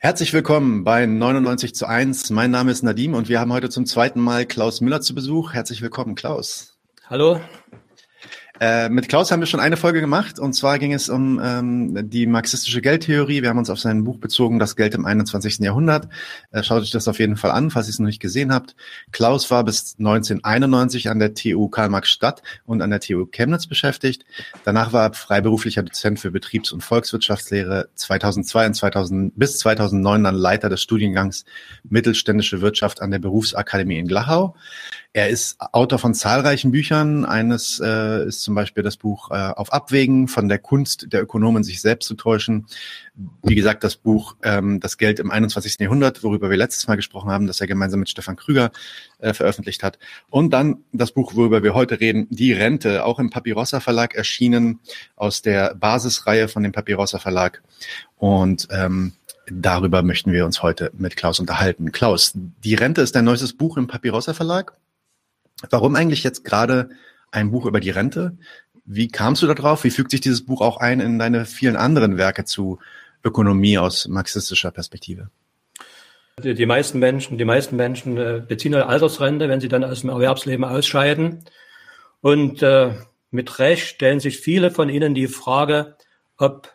Herzlich willkommen bei 99 zu 1. Mein Name ist Nadim und wir haben heute zum zweiten Mal Klaus Müller zu Besuch. Herzlich willkommen, Klaus. Hallo. Äh, mit Klaus haben wir schon eine Folge gemacht und zwar ging es um ähm, die marxistische Geldtheorie. Wir haben uns auf sein Buch bezogen, Das Geld im 21. Jahrhundert. Äh, schaut euch das auf jeden Fall an, falls ihr es noch nicht gesehen habt. Klaus war bis 1991 an der TU Karl-Marx-Stadt und an der TU Chemnitz beschäftigt. Danach war er freiberuflicher Dozent für Betriebs- und Volkswirtschaftslehre 2002 und 2000 bis 2009 dann Leiter des Studiengangs Mittelständische Wirtschaft an der Berufsakademie in Glachau. Er ist Autor von zahlreichen Büchern. Eines äh, ist zum Beispiel das Buch äh, Auf Abwägen von der Kunst der Ökonomen, sich selbst zu täuschen. Wie gesagt, das Buch ähm, Das Geld im 21. Jahrhundert, worüber wir letztes Mal gesprochen haben, das er gemeinsam mit Stefan Krüger äh, veröffentlicht hat. Und dann das Buch, worüber wir heute reden, Die Rente, auch im Papirossa Verlag erschienen, aus der Basisreihe von dem Papirossa Verlag. Und ähm, darüber möchten wir uns heute mit Klaus unterhalten. Klaus, Die Rente ist dein neuestes Buch im Papirossa Verlag. Warum eigentlich jetzt gerade ein Buch über die Rente? Wie kamst du da drauf? Wie fügt sich dieses Buch auch ein in deine vielen anderen Werke zu Ökonomie aus marxistischer Perspektive? Die, die meisten Menschen, die meisten Menschen äh, beziehen eine Altersrente, wenn sie dann aus dem Erwerbsleben ausscheiden. Und äh, mit Recht stellen sich viele von ihnen die Frage, ob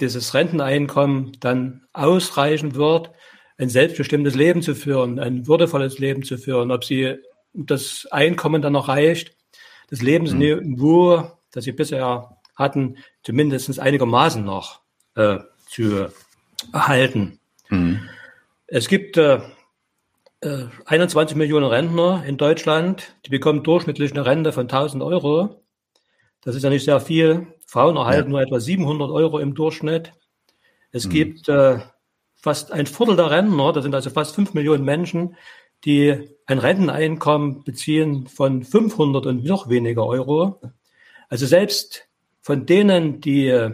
dieses Renteneinkommen dann ausreichen wird, ein selbstbestimmtes Leben zu führen, ein würdevolles Leben zu führen, ob sie das Einkommen dann noch reicht, das Lebensniveau, mhm. das sie bisher hatten, zumindest einigermaßen noch äh, zu erhalten. Mhm. Es gibt äh, 21 äh, Millionen Rentner in Deutschland, die bekommen durchschnittlich eine Rente von 1000 Euro. Das ist ja nicht sehr viel. Frauen erhalten ja. nur etwa 700 Euro im Durchschnitt. Es mhm. gibt äh, fast ein Viertel der Rentner, das sind also fast 5 Millionen Menschen, die ein Renteneinkommen beziehen von 500 und noch weniger Euro. Also selbst von denen, die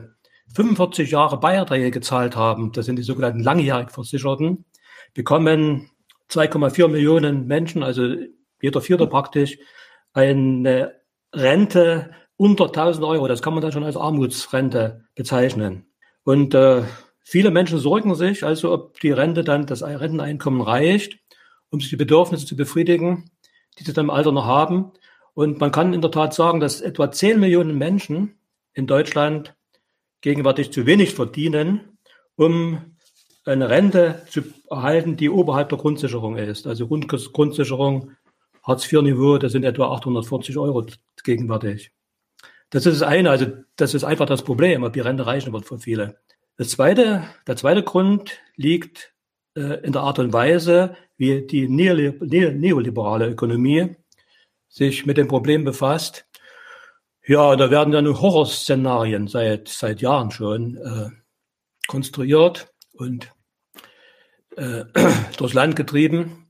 45 Jahre Beiträge gezahlt haben, das sind die sogenannten langjährig Versicherten, bekommen 2,4 Millionen Menschen, also jeder Vierte praktisch, eine Rente unter 1000 Euro. Das kann man dann schon als Armutsrente bezeichnen. Und äh, viele Menschen sorgen sich also, ob die Rente dann, das Renteneinkommen reicht um sich die Bedürfnisse zu befriedigen, die sie dann im Alter noch haben. Und man kann in der Tat sagen, dass etwa 10 Millionen Menschen in Deutschland gegenwärtig zu wenig verdienen, um eine Rente zu erhalten, die oberhalb der Grundsicherung ist. Also Grundsicherung, Hartz-IV-Niveau, das sind etwa 840 Euro gegenwärtig. Das ist das eine, also das ist einfach das Problem, ob die Rente reichen wird für viele. Das zweite, der zweite Grund liegt in der Art und Weise, wie die neoliberale Ökonomie sich mit dem Problem befasst. Ja, da werden dann Horrorszenarien seit, seit Jahren schon äh, konstruiert und äh, durchs Land getrieben.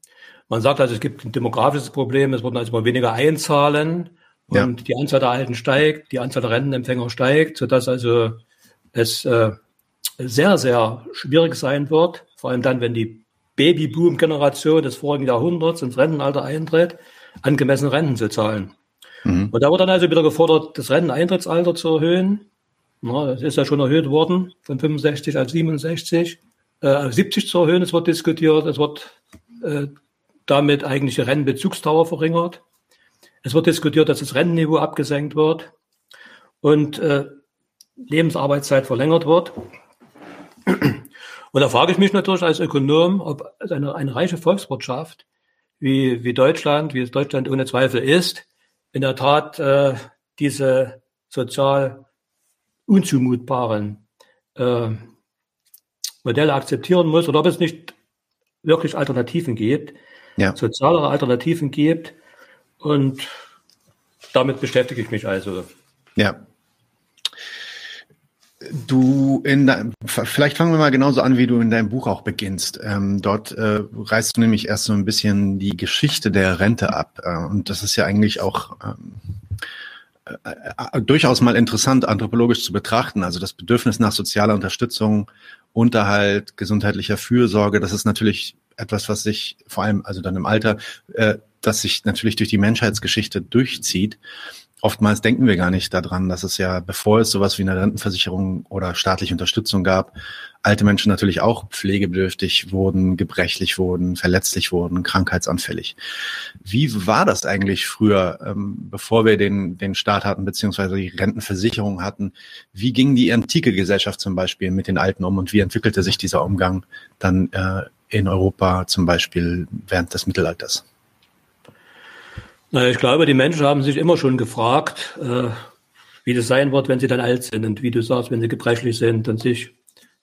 Man sagt also, es gibt ein demografisches Problem, es wurden also immer weniger einzahlen und ja. die Anzahl der Alten steigt, die Anzahl der Rentenempfänger steigt, sodass also es äh, sehr, sehr schwierig sein wird, vor allem dann, wenn die Babyboom-Generation des vorigen Jahrhunderts ins Rentenalter eintritt, angemessene Renten zu zahlen. Mhm. Und da wird dann also wieder gefordert, das Renteneintrittsalter zu erhöhen. Na, das ist ja schon erhöht worden, von 65 auf 67, äh, 70 zu erhöhen. Es wird diskutiert, es wird äh, damit eigentlich die Rentenbezugsdauer verringert. Es wird diskutiert, dass das Rentenniveau abgesenkt wird und äh, Lebensarbeitszeit verlängert wird. Und da frage ich mich natürlich als Ökonom, ob eine, eine reiche Volkswirtschaft wie, wie Deutschland, wie es Deutschland ohne Zweifel ist, in der Tat äh, diese sozial unzumutbaren äh, Modelle akzeptieren muss oder ob es nicht wirklich Alternativen gibt, ja. sozialere Alternativen gibt. Und damit beschäftige ich mich also. Ja. Du in dein, vielleicht fangen wir mal genauso an, wie du in deinem Buch auch beginnst. Ähm, dort äh, reißt du nämlich erst so ein bisschen die Geschichte der Rente ab. Äh, und das ist ja eigentlich auch ähm, äh, äh, durchaus mal interessant, anthropologisch zu betrachten. Also das Bedürfnis nach sozialer Unterstützung, Unterhalt, gesundheitlicher Fürsorge, das ist natürlich etwas, was sich vor allem, also dann im Alter, äh, das sich natürlich durch die Menschheitsgeschichte durchzieht. Oftmals denken wir gar nicht daran, dass es ja, bevor es sowas wie eine Rentenversicherung oder staatliche Unterstützung gab, alte Menschen natürlich auch pflegebedürftig wurden, gebrechlich wurden, verletzlich wurden, krankheitsanfällig. Wie war das eigentlich früher, ähm, bevor wir den, den Staat hatten, beziehungsweise die Rentenversicherung hatten? Wie ging die antike Gesellschaft zum Beispiel mit den Alten um und wie entwickelte sich dieser Umgang dann äh, in Europa zum Beispiel während des Mittelalters? Naja, ich glaube, die Menschen haben sich immer schon gefragt, äh, wie das sein wird, wenn sie dann alt sind und wie du sagst, wenn sie gebrechlich sind und sich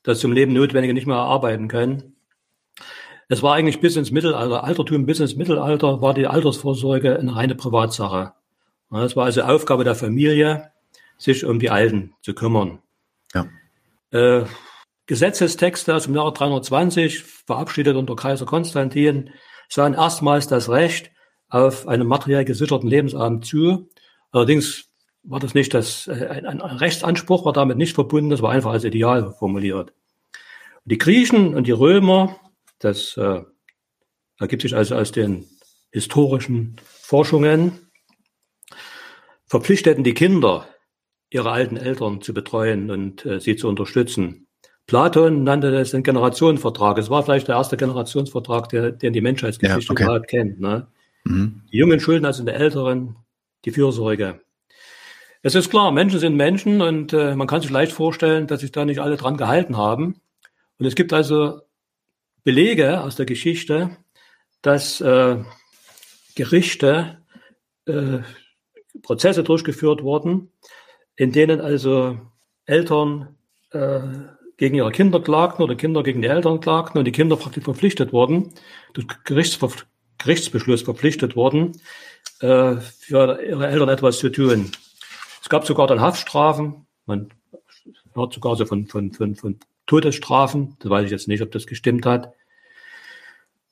das zum Leben Notwendige nicht mehr erarbeiten können. Es war eigentlich bis ins Mittelalter, Altertum bis ins Mittelalter, war die Altersvorsorge eine reine Privatsache. Es war also Aufgabe der Familie, sich um die Alten zu kümmern. Ja. Äh, Gesetzestexte aus dem Jahre 320, verabschiedet unter Kaiser Konstantin, sahen erstmals das Recht auf einen materiell gesicherten Lebensabend zu. Allerdings war das nicht das, äh, ein, ein Rechtsanspruch war damit nicht verbunden, das war einfach als Ideal formuliert. Und die Griechen und die Römer, das äh, ergibt sich also aus den historischen Forschungen, verpflichteten die Kinder, ihre alten Eltern zu betreuen und äh, sie zu unterstützen. Platon nannte das den Generationenvertrag. Es war vielleicht der erste Generationsvertrag, der, den die Menschheitsgeschichte ja, okay. überhaupt kennt. Ne? Die Jungen schulden also den Älteren die Fürsorge. Es ist klar, Menschen sind Menschen und äh, man kann sich leicht vorstellen, dass sich da nicht alle dran gehalten haben. Und es gibt also Belege aus der Geschichte, dass äh, Gerichte äh, Prozesse durchgeführt wurden, in denen also Eltern äh, gegen ihre Kinder klagten oder Kinder gegen die Eltern klagten und die Kinder praktisch verpflichtet wurden, durch Gerichtsver Gerichtsbeschluss verpflichtet wurden, äh, für ihre Eltern etwas zu tun. Es gab sogar dann Haftstrafen. Man hört sogar so von, von, von, von Todesstrafen. Da weiß ich jetzt nicht, ob das gestimmt hat.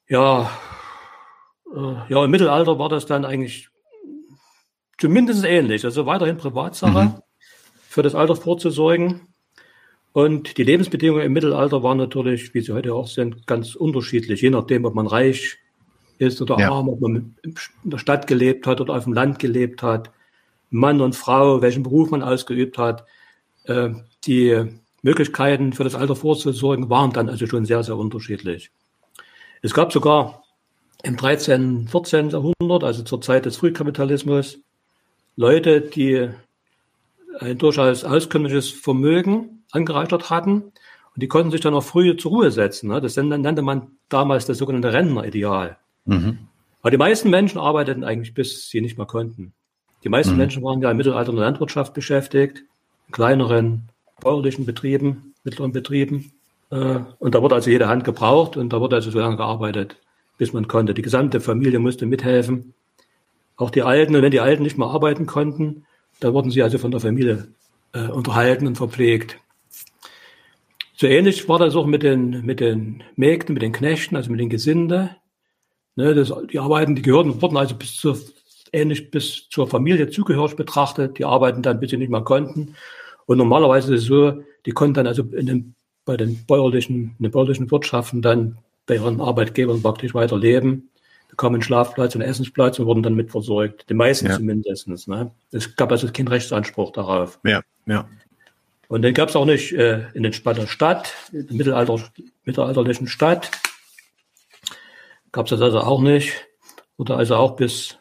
Ja, äh, ja, im Mittelalter war das dann eigentlich zumindest ähnlich. Also weiterhin Privatsache mhm. für das Alter vorzusorgen. Und die Lebensbedingungen im Mittelalter waren natürlich, wie sie heute auch sind, ganz unterschiedlich, je nachdem, ob man reich ist oder ja. arm, ob man in der Stadt gelebt hat oder auf dem Land gelebt hat. Mann und Frau, welchen Beruf man ausgeübt hat. Äh, die Möglichkeiten für das Alter vorzusorgen waren dann also schon sehr, sehr unterschiedlich. Es gab sogar im 13., 14. Jahrhundert, also zur Zeit des Frühkapitalismus, Leute, die ein durchaus auskömmliches Vermögen angereichert hatten und die konnten sich dann auch früh zur Ruhe setzen. Ne? Das nannte man damals das sogenannte Rentnerideal. Mhm. Aber die meisten Menschen arbeiteten eigentlich, bis sie nicht mehr konnten. Die meisten mhm. Menschen waren ja im Mittelalter in der Landwirtschaft beschäftigt, in kleineren bäuerlichen Betrieben, mittleren Betrieben. Äh, und da wurde also jede Hand gebraucht und da wurde also so lange gearbeitet, bis man konnte. Die gesamte Familie musste mithelfen. Auch die Alten, und wenn die Alten nicht mehr arbeiten konnten, dann wurden sie also von der Familie äh, unterhalten und verpflegt. So ähnlich war das auch mit den, mit den Mägden, mit den Knechten, also mit den Gesinde. Ne, das, die Arbeiten, die gehörten, wurden also bis zur ähnlich bis zur Familie zugehörig betrachtet. Die arbeiten dann, bis sie nicht mehr konnten. Und normalerweise ist es so, die konnten dann also in den, bei den bäuerlichen, in den bäuerlichen Wirtschaften dann bei ihren Arbeitgebern praktisch weiter leben, bekamen einen Schlafplatz und Essensplatz und wurden dann mitversorgt. Die meisten ja. zumindest. Ne? Es gab also keinen Rechtsanspruch darauf. Ja, ja. Und den gab es auch nicht äh, in den Spatter Stadt, in der Mittelalter, mittelalterlichen Stadt. Gab es das also auch nicht. Oder also auch bis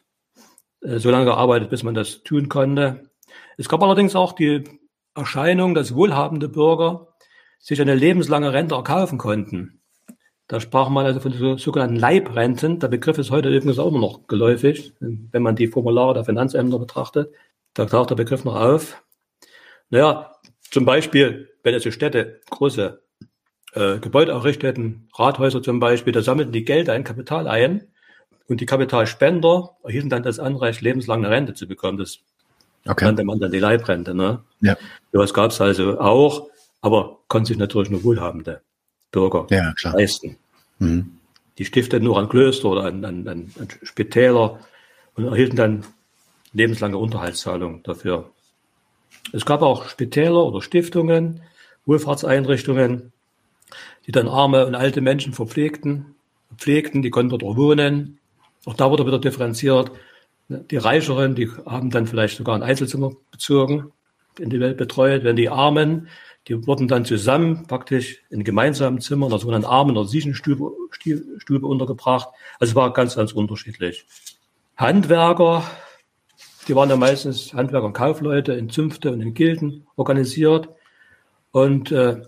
äh, so lange gearbeitet, bis man das tun konnte. Es gab allerdings auch die Erscheinung, dass wohlhabende Bürger sich eine lebenslange Rente erkaufen konnten. Da sprach man also von so, sogenannten Leibrenten. Der Begriff ist heute übrigens auch immer noch geläufig, wenn man die Formulare der Finanzämter betrachtet. Da taucht der Begriff noch auf. Naja, zum Beispiel, wenn es Städte große äh, Gebäude errichteten, Rathäuser zum Beispiel, da sammelten die Geld ein, Kapital ein und die Kapitalspender erhielten dann das Anrecht, lebenslang eine Rente zu bekommen. Das okay. nannte man dann die Leibrente. Ne? Ja. Sowas gab es also auch, aber konnten sich natürlich nur wohlhabende Bürger ja, leisten. Mhm. Die stifteten nur an Klöster oder an, an, an Spitäler und erhielten dann lebenslange Unterhaltszahlungen dafür. Es gab auch Spitäler oder Stiftungen, Wohlfahrtseinrichtungen, die dann arme und alte Menschen verpflegten, pflegten, die konnten dort auch wohnen, auch da wurde wieder differenziert Die Reicheren, die haben dann vielleicht sogar ein Einzelzimmer bezogen, in die Welt betreut. Wenn die Armen, die wurden dann zusammen praktisch in gemeinsamen Zimmern, also in einer Armen- oder Siechenstube Stube untergebracht. Also es war ganz, ganz unterschiedlich. Handwerker, die waren ja meistens Handwerker und Kaufleute in Zünfte und in Gilden organisiert. Und äh,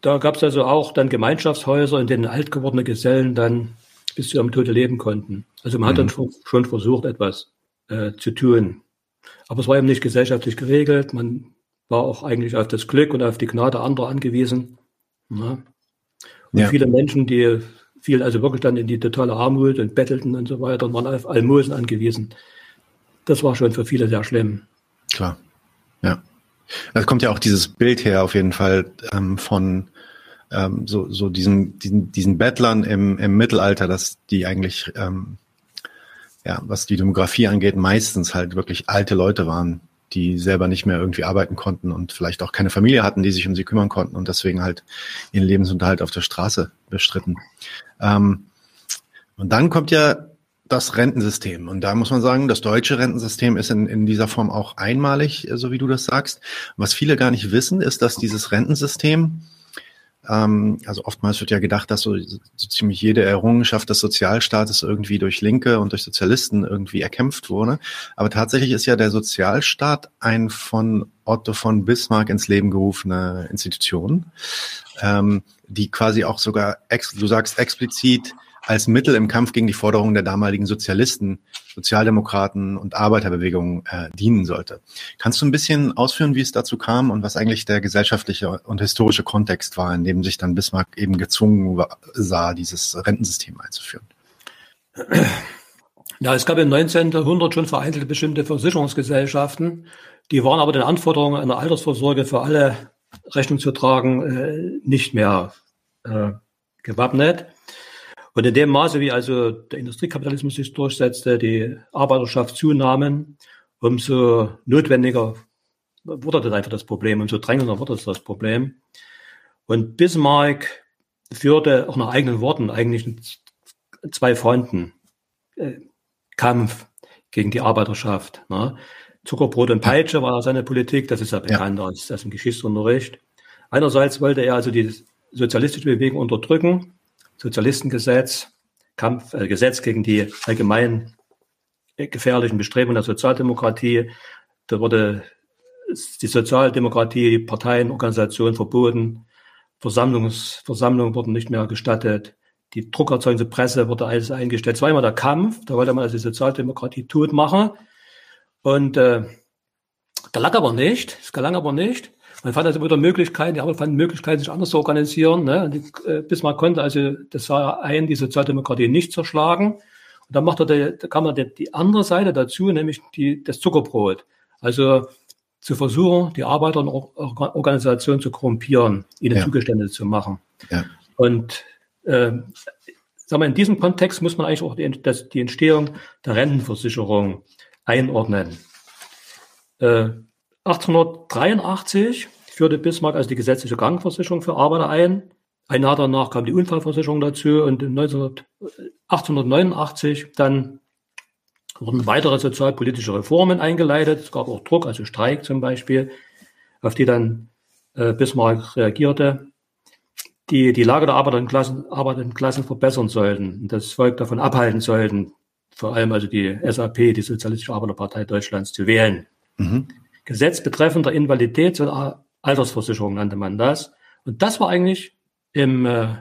da gab es also auch dann Gemeinschaftshäuser, in denen alt gewordene Gesellen dann bis zu ihrem Tode leben konnten. Also man mhm. hat dann mhm. schon versucht, etwas äh, zu tun. Aber es war eben nicht gesellschaftlich geregelt. Man war auch eigentlich auf das Glück und auf die Gnade anderer angewiesen. Ja. Und ja. viele Menschen, die fielen also wirklich dann in die totale Armut und bettelten und so weiter und waren auf Almosen angewiesen. Das war schon für viele sehr schlimm. Klar, ja. Es kommt ja auch dieses Bild her auf jeden Fall ähm, von ähm, so, so diesen, diesen, diesen Bettlern im, im Mittelalter, dass die eigentlich, ähm, ja, was die Demografie angeht, meistens halt wirklich alte Leute waren, die selber nicht mehr irgendwie arbeiten konnten und vielleicht auch keine Familie hatten, die sich um sie kümmern konnten und deswegen halt ihren Lebensunterhalt auf der Straße bestritten. Ähm, und dann kommt ja das Rentensystem. Und da muss man sagen, das deutsche Rentensystem ist in, in dieser Form auch einmalig, so wie du das sagst. Was viele gar nicht wissen, ist, dass dieses Rentensystem ähm, also oftmals wird ja gedacht, dass so, so ziemlich jede Errungenschaft des Sozialstaates irgendwie durch Linke und durch Sozialisten irgendwie erkämpft wurde. Aber tatsächlich ist ja der Sozialstaat ein von Otto von Bismarck ins Leben gerufene Institution, ähm, die quasi auch sogar, ex, du sagst explizit, als Mittel im Kampf gegen die Forderungen der damaligen Sozialisten, Sozialdemokraten und Arbeiterbewegungen äh, dienen sollte. Kannst du ein bisschen ausführen, wie es dazu kam und was eigentlich der gesellschaftliche und historische Kontext war, in dem sich dann Bismarck eben gezwungen sah, dieses Rentensystem einzuführen? Ja, es gab im 19. Jahrhundert schon vereinzelte bestimmte Versicherungsgesellschaften, die waren aber den Anforderungen einer Altersvorsorge für alle Rechnung zu tragen äh, nicht mehr äh, gewappnet. Und in dem Maße, wie also der Industriekapitalismus sich durchsetzte, die Arbeiterschaft zunahmen, umso notwendiger wurde dann einfach das Problem, umso drängender wurde das Problem. Und Bismarck führte auch nach eigenen Worten eigentlich zwei Fronten. Äh, Kampf gegen die Arbeiterschaft. Ne? Zuckerbrot und Peitsche war seine Politik, das ist ja bekannt ja. Als, als im Geschichtsunterricht. Einerseits wollte er also die sozialistische Bewegung unterdrücken, Sozialistengesetz, Kampf, äh, Gesetz gegen die allgemein gefährlichen Bestrebungen der Sozialdemokratie. Da wurde die Sozialdemokratie, die Parteienorganisation verboten. Versammlungs, Versammlungen wurden nicht mehr gestattet. Die druckerzeugende Presse wurde alles eingestellt. Immer der Kampf. Da wollte man also die Sozialdemokratie tot machen. Und äh, gelang aber nicht. Es gelang aber nicht. Man fand also wieder Möglichkeiten, die Arbeit fanden Möglichkeiten, sich anders zu organisieren. Ne? Und die, äh, Bismarck konnte also das war ein, die Sozialdemokratie nicht zerschlagen. Und dann macht er die, da kam er die, die andere Seite dazu, nämlich die, das Zuckerbrot. Also zu versuchen, die Arbeiterorganisation zu korrumpieren, ihnen ja. Zugestände zu machen. Ja. Und äh, sagen wir, in diesem Kontext muss man eigentlich auch die, das, die Entstehung der Rentenversicherung einordnen. Äh, 1883 führte Bismarck also die gesetzliche Krankenversicherung für Arbeiter ein. Ein Jahr danach kam die Unfallversicherung dazu und 1889 dann wurden weitere sozialpolitische Reformen eingeleitet. Es gab auch Druck, also Streik zum Beispiel, auf die dann äh, Bismarck reagierte, die die Lage der arbeitenden Klassen, arbeitenden Klassen verbessern sollten und das Volk davon abhalten sollten, vor allem also die SAP, die Sozialistische Arbeiterpartei Deutschlands, zu wählen. Mhm. Gesetz betreffender Invaliditäts- und Altersversicherung nannte man das. Und das war eigentlich im äh,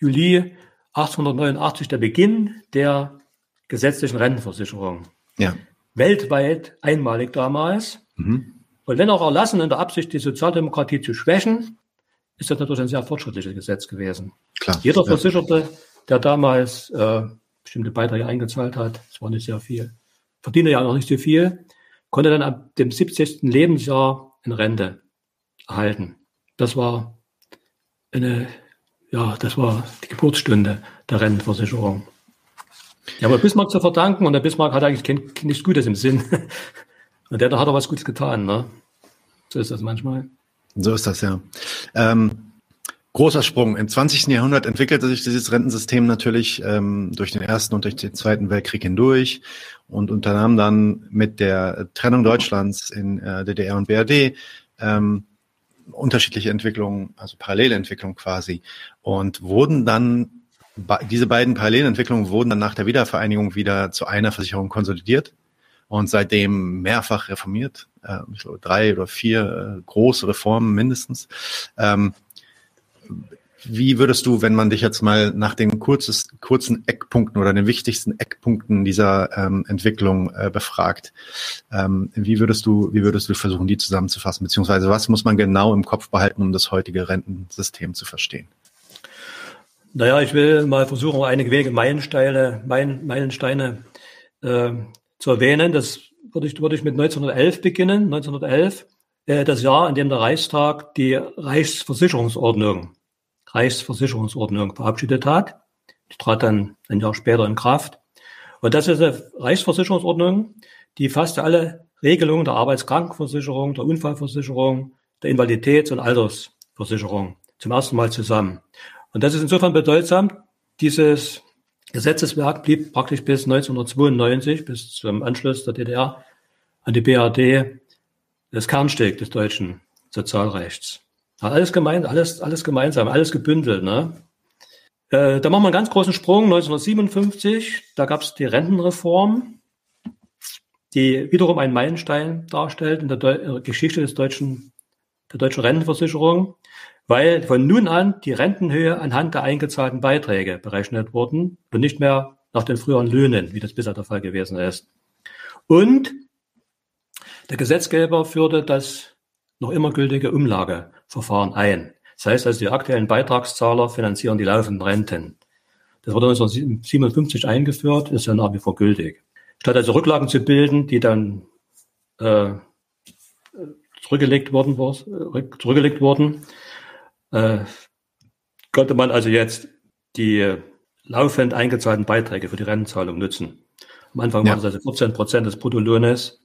Juli 1889 der Beginn der gesetzlichen Rentenversicherung. Ja. Weltweit einmalig damals. Mhm. Und wenn auch erlassen in der Absicht, die Sozialdemokratie zu schwächen, ist das natürlich ein sehr fortschrittliches Gesetz gewesen. Klar, Jeder Versicherte, der damals äh, bestimmte Beiträge eingezahlt hat, das war nicht sehr viel, verdiente ja noch nicht so viel, konnte dann ab dem 70. Lebensjahr in Rente erhalten. Das war eine, ja, das war die Geburtsstunde der Rentenversicherung. Ja, aber Bismarck zu verdanken und der Bismarck hat eigentlich kein, nichts Gutes im Sinn. Und der, der hat auch was Gutes getan, ne? So ist das manchmal. So ist das, ja. Ähm, Großer Sprung. Im 20. Jahrhundert entwickelte sich dieses Rentensystem natürlich ähm, durch den Ersten und durch den Zweiten Weltkrieg hindurch und unternahm dann mit der Trennung Deutschlands in äh, DDR und BRD ähm, unterschiedliche Entwicklungen, also Parallelentwicklungen quasi, und wurden dann diese beiden Parallelentwicklungen wurden dann nach der Wiedervereinigung wieder zu einer Versicherung konsolidiert und seitdem mehrfach reformiert. Äh, drei oder vier äh, große Reformen mindestens. Ähm, wie würdest du, wenn man dich jetzt mal nach den kurzes, kurzen Eckpunkten oder den wichtigsten Eckpunkten dieser ähm, Entwicklung äh, befragt, ähm, wie würdest du, wie würdest du versuchen, die zusammenzufassen, beziehungsweise was muss man genau im Kopf behalten, um das heutige Rentensystem zu verstehen? Naja, ich will mal versuchen, einige Wege Meilensteine, Meilensteine äh, zu erwähnen. Das würde ich, würde ich mit 1911 beginnen. 1911, äh, das Jahr, in dem der Reichstag die Reichsversicherungsordnung Reichsversicherungsordnung verabschiedet hat. Die trat dann ein Jahr später in Kraft. Und das ist eine Reichsversicherungsordnung, die fasste alle Regelungen der Arbeitskrankenversicherung, der Unfallversicherung, der Invaliditäts- und Altersversicherung zum ersten Mal zusammen. Und das ist insofern bedeutsam. Dieses Gesetzeswerk blieb praktisch bis 1992, bis zum Anschluss der DDR an die BRD, das Kernstück des deutschen Sozialrechts. Alles gemein, alles, alles gemeinsam, alles gebündelt. Ne? Äh, da machen wir einen ganz großen Sprung. 1957, da gab es die Rentenreform, die wiederum einen Meilenstein darstellt in der Deu äh, Geschichte des deutschen, der deutschen Rentenversicherung, weil von nun an die Rentenhöhe anhand der eingezahlten Beiträge berechnet wurden und nicht mehr nach den früheren Löhnen, wie das bisher der Fall gewesen ist. Und der Gesetzgeber führte das noch immer gültige Umlage Verfahren ein. Das heißt also, die aktuellen Beitragszahler finanzieren die laufenden Renten. Das wurde 1957 eingeführt, ist ja nach wie vor gültig. Statt also Rücklagen zu bilden, die dann äh, zurückgelegt worden, äh, zurückgelegt wurden, äh, konnte man also jetzt die laufend eingezahlten Beiträge für die Rentenzahlung nutzen. Am Anfang ja. waren es also 14 Prozent des Bruttolohnes,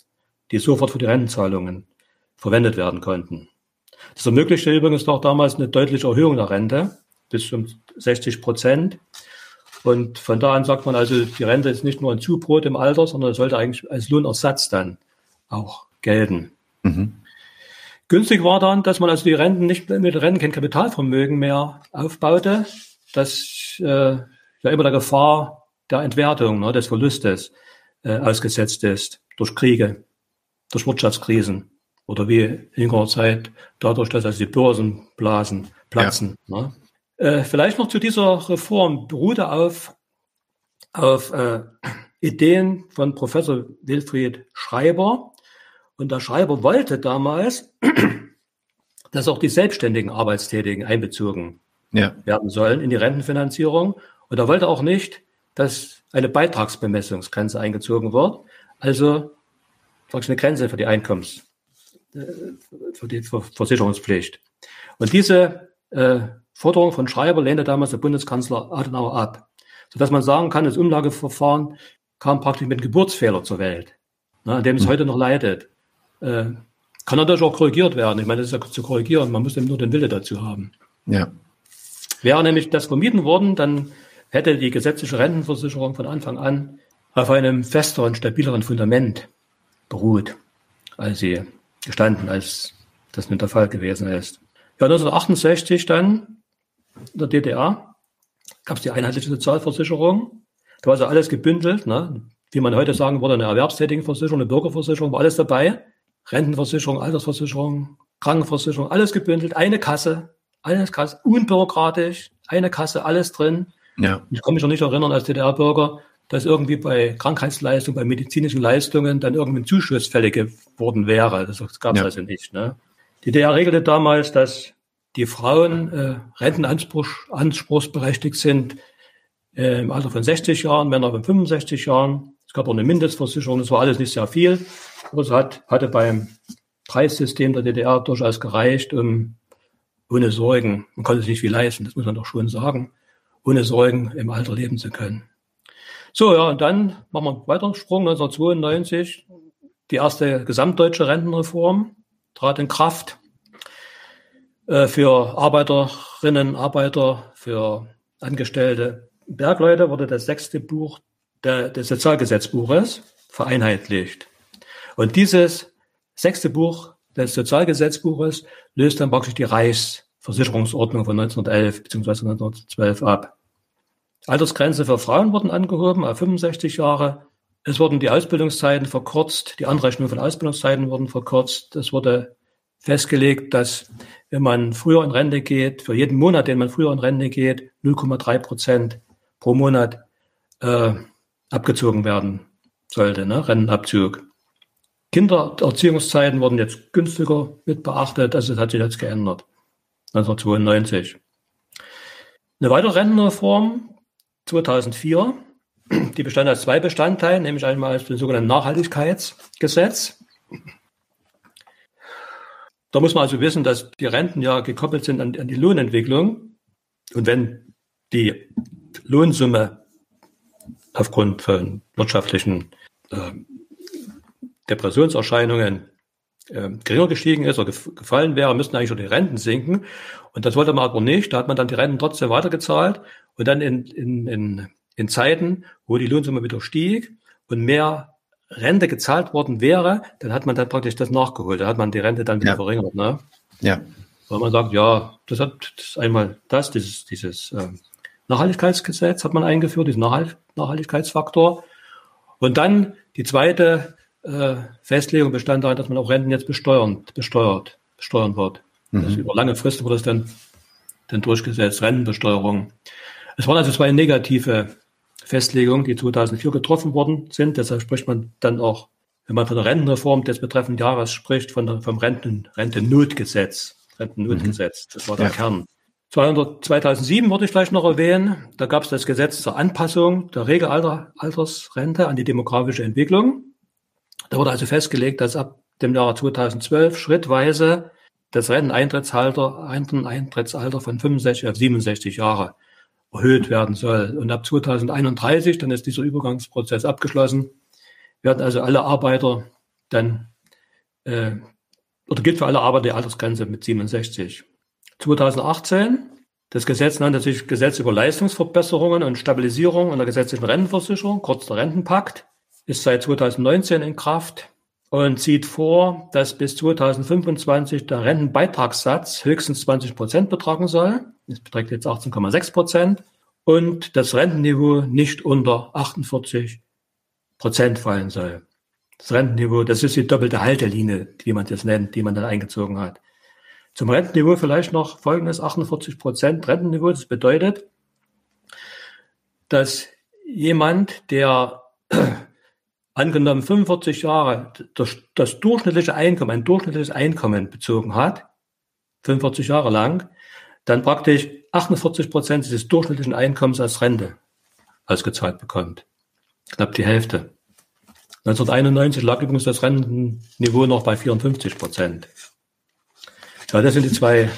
die sofort für die Rentenzahlungen verwendet werden konnten. Das ermöglichte übrigens auch damals eine deutliche Erhöhung der Rente bis zu 60 Prozent. Und von da an sagt man also, die Rente ist nicht nur ein Zubrot im Alter, sondern sollte eigentlich als Lohnersatz dann auch gelten. Mhm. Günstig war dann, dass man also die Renten nicht mit Renten kein Kapitalvermögen mehr aufbaute, das äh, ja immer der Gefahr der Entwertung, ne, des Verlustes äh, ausgesetzt ist durch Kriege, durch Wirtschaftskrisen oder wie in jüngerer Zeit dadurch, dass also die Börsenblasen platzen. Ja. Ne? Äh, vielleicht noch zu dieser Reform beruhte auf, auf äh, Ideen von Professor Wilfried Schreiber. Und der Schreiber wollte damals, dass auch die selbstständigen Arbeitstätigen einbezogen ja. werden sollen in die Rentenfinanzierung. Und er wollte auch nicht, dass eine Beitragsbemessungsgrenze eingezogen wird, also eine Grenze für die Einkommens, für die Versicherungspflicht. Und diese äh, Forderung von Schreiber lehnte damals der Bundeskanzler Adenauer ab, sodass man sagen kann, das Umlageverfahren kam praktisch mit Geburtsfehler zur Welt, ne, an dem es mhm. heute noch leidet. Äh, kann natürlich auch korrigiert werden. Ich meine, das ist ja zu korrigieren, man muss eben nur den Wille dazu haben. Ja. Wäre nämlich das vermieden worden, dann hätte die gesetzliche Rentenversicherung von Anfang an auf einem festeren, stabileren Fundament beruht, als sie gestanden, als das nicht der Fall gewesen ist. Ja, 1968 dann, in der DDR, gab es die einheitliche Sozialversicherung. Da war also alles gebündelt, ne? wie man heute sagen würde, eine Erwerbstätigenversicherung, eine Bürgerversicherung, war alles dabei. Rentenversicherung, Altersversicherung, Krankenversicherung, alles gebündelt, eine Kasse, alles Kasse, unbürokratisch, eine Kasse, alles drin. Ja. Ich kann mich noch nicht erinnern als DDR-Bürger, dass irgendwie bei Krankheitsleistungen, bei medizinischen Leistungen dann irgendwie ein Zuschuss fällig geworden wäre. Das gab es ja. also nicht. Ne? Die DDR regelte damals, dass die Frauen äh, rentenanspruchsberechtigt sind äh, im Alter von 60 Jahren, Männer von 65 Jahren. Es gab auch eine Mindestversicherung, das war alles nicht sehr viel. Aber es hat, hatte beim Preissystem der DDR durchaus gereicht, um ohne Sorgen, man konnte sich nicht viel leisten, das muss man doch schon sagen, ohne Sorgen im Alter leben zu können. So, ja, und dann machen wir einen weiteren Sprung. 1992, die erste gesamtdeutsche Rentenreform trat in Kraft. Äh, für Arbeiterinnen, Arbeiter, für Angestellte Bergleute wurde das sechste Buch der, des Sozialgesetzbuches vereinheitlicht. Und dieses sechste Buch des Sozialgesetzbuches löst dann praktisch die Reichsversicherungsordnung von 1911 bzw. 1912 ab. Altersgrenze für Frauen wurden angehoben auf 65 Jahre. Es wurden die Ausbildungszeiten verkürzt, die Anrechnung von Ausbildungszeiten wurden verkürzt. Es wurde festgelegt, dass wenn man früher in Rente geht, für jeden Monat, den man früher in Rente geht, 0,3 Prozent pro Monat äh, abgezogen werden sollte, ne? Rentenabzug. Kindererziehungszeiten wurden jetzt günstiger mit beachtet, also das hat sich jetzt geändert. 1992. Eine weitere Rentenreform 2004, die bestand aus zwei Bestandteilen, nämlich einmal aus dem sogenannten Nachhaltigkeitsgesetz. Da muss man also wissen, dass die Renten ja gekoppelt sind an, an die Lohnentwicklung. Und wenn die Lohnsumme aufgrund von wirtschaftlichen äh, Depressionserscheinungen äh, geringer gestiegen ist oder gefallen wäre, müssten eigentlich schon die Renten sinken. Und das wollte man aber nicht. Da hat man dann die Renten trotzdem weitergezahlt. Und dann in, in, in, in Zeiten, wo die Lohnsumme wieder stieg und mehr Rente gezahlt worden wäre, dann hat man dann praktisch das nachgeholt. Da hat man die Rente dann wieder ja. verringert. Ne? Ja. Weil man sagt, ja, das hat das einmal das, dieses, dieses äh, Nachhaltigkeitsgesetz hat man eingeführt, diesen Nachhalt, Nachhaltigkeitsfaktor. Und dann die zweite äh, Festlegung bestand darin, dass man auch Renten jetzt besteuern, besteuert, besteuern wird. Mhm. Also über lange Fristen wurde es dann, dann durchgesetzt, Rentenbesteuerung. Es waren also zwei negative Festlegungen, die 2004 getroffen worden sind. Deshalb spricht man dann auch, wenn man von der Rentenreform des betreffenden Jahres spricht, von der, vom Renten, Rentennotgesetz. Rentennotgesetz, das war der ja. Kern. 200, 2007 würde ich vielleicht noch erwähnen, da gab es das Gesetz zur Anpassung der Regelaltersrente an die demografische Entwicklung. Da wurde also festgelegt, dass ab dem Jahr 2012 schrittweise das Renteneintrittsalter, Renteneintrittsalter von 65 auf 67 Jahre erhöht werden soll. Und ab 2031, dann ist dieser Übergangsprozess abgeschlossen, werden also alle Arbeiter dann, äh, oder gilt für alle Arbeiter die Altersgrenze mit 67. 2018. Das Gesetz nannte sich Gesetz über Leistungsverbesserungen und Stabilisierung in der gesetzlichen Rentenversicherung, kurz der Rentenpakt, ist seit 2019 in Kraft und sieht vor, dass bis 2025 der Rentenbeitragssatz höchstens 20 Prozent betragen soll. Es beträgt jetzt 18,6 Prozent und das Rentenniveau nicht unter 48 Prozent fallen soll. Das Rentenniveau, das ist die doppelte Haltelinie, wie man das nennt, die man dann eingezogen hat. Zum Rentenniveau vielleicht noch folgendes, 48 Prozent Rentenniveau. Das bedeutet, dass jemand, der angenommen 45 Jahre das, das durchschnittliche Einkommen, ein durchschnittliches Einkommen bezogen hat, 45 Jahre lang, dann praktisch 48 Prozent dieses durchschnittlichen Einkommens als Rente ausgezahlt bekommt. Knapp die Hälfte. 1991 lag übrigens das Rentenniveau noch bei 54 Prozent. Ja, das sind die zwei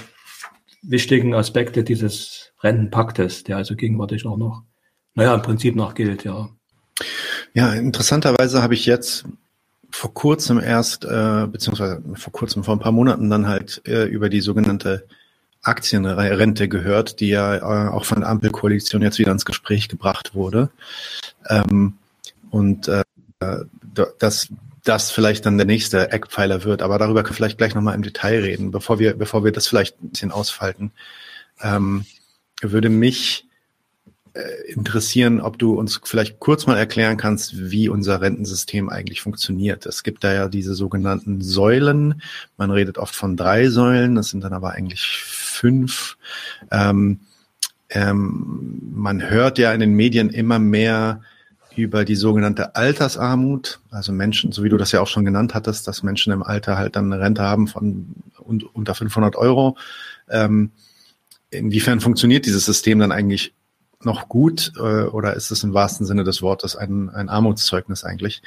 wichtigen Aspekte dieses Rentenpaktes, der also gegenwärtig auch noch, naja, im Prinzip noch gilt, ja. Ja, interessanterweise habe ich jetzt vor kurzem erst, äh, beziehungsweise vor kurzem, vor ein paar Monaten dann halt äh, über die sogenannte Aktienrente gehört, die ja äh, auch von der Ampelkoalition jetzt wieder ins Gespräch gebracht wurde. Ähm, und äh, das das vielleicht dann der nächste Eckpfeiler wird. Aber darüber können wir vielleicht gleich nochmal im Detail reden, bevor wir, bevor wir das vielleicht ein bisschen ausfalten. Ähm, würde mich interessieren, ob du uns vielleicht kurz mal erklären kannst, wie unser Rentensystem eigentlich funktioniert. Es gibt da ja diese sogenannten Säulen. Man redet oft von drei Säulen, das sind dann aber eigentlich fünf. Ähm, ähm, man hört ja in den Medien immer mehr über die sogenannte Altersarmut, also Menschen, so wie du das ja auch schon genannt hattest, dass Menschen im Alter halt dann eine Rente haben von unter 500 Euro. Ähm, inwiefern funktioniert dieses System dann eigentlich noch gut äh, oder ist es im wahrsten Sinne des Wortes ein, ein Armutszeugnis eigentlich?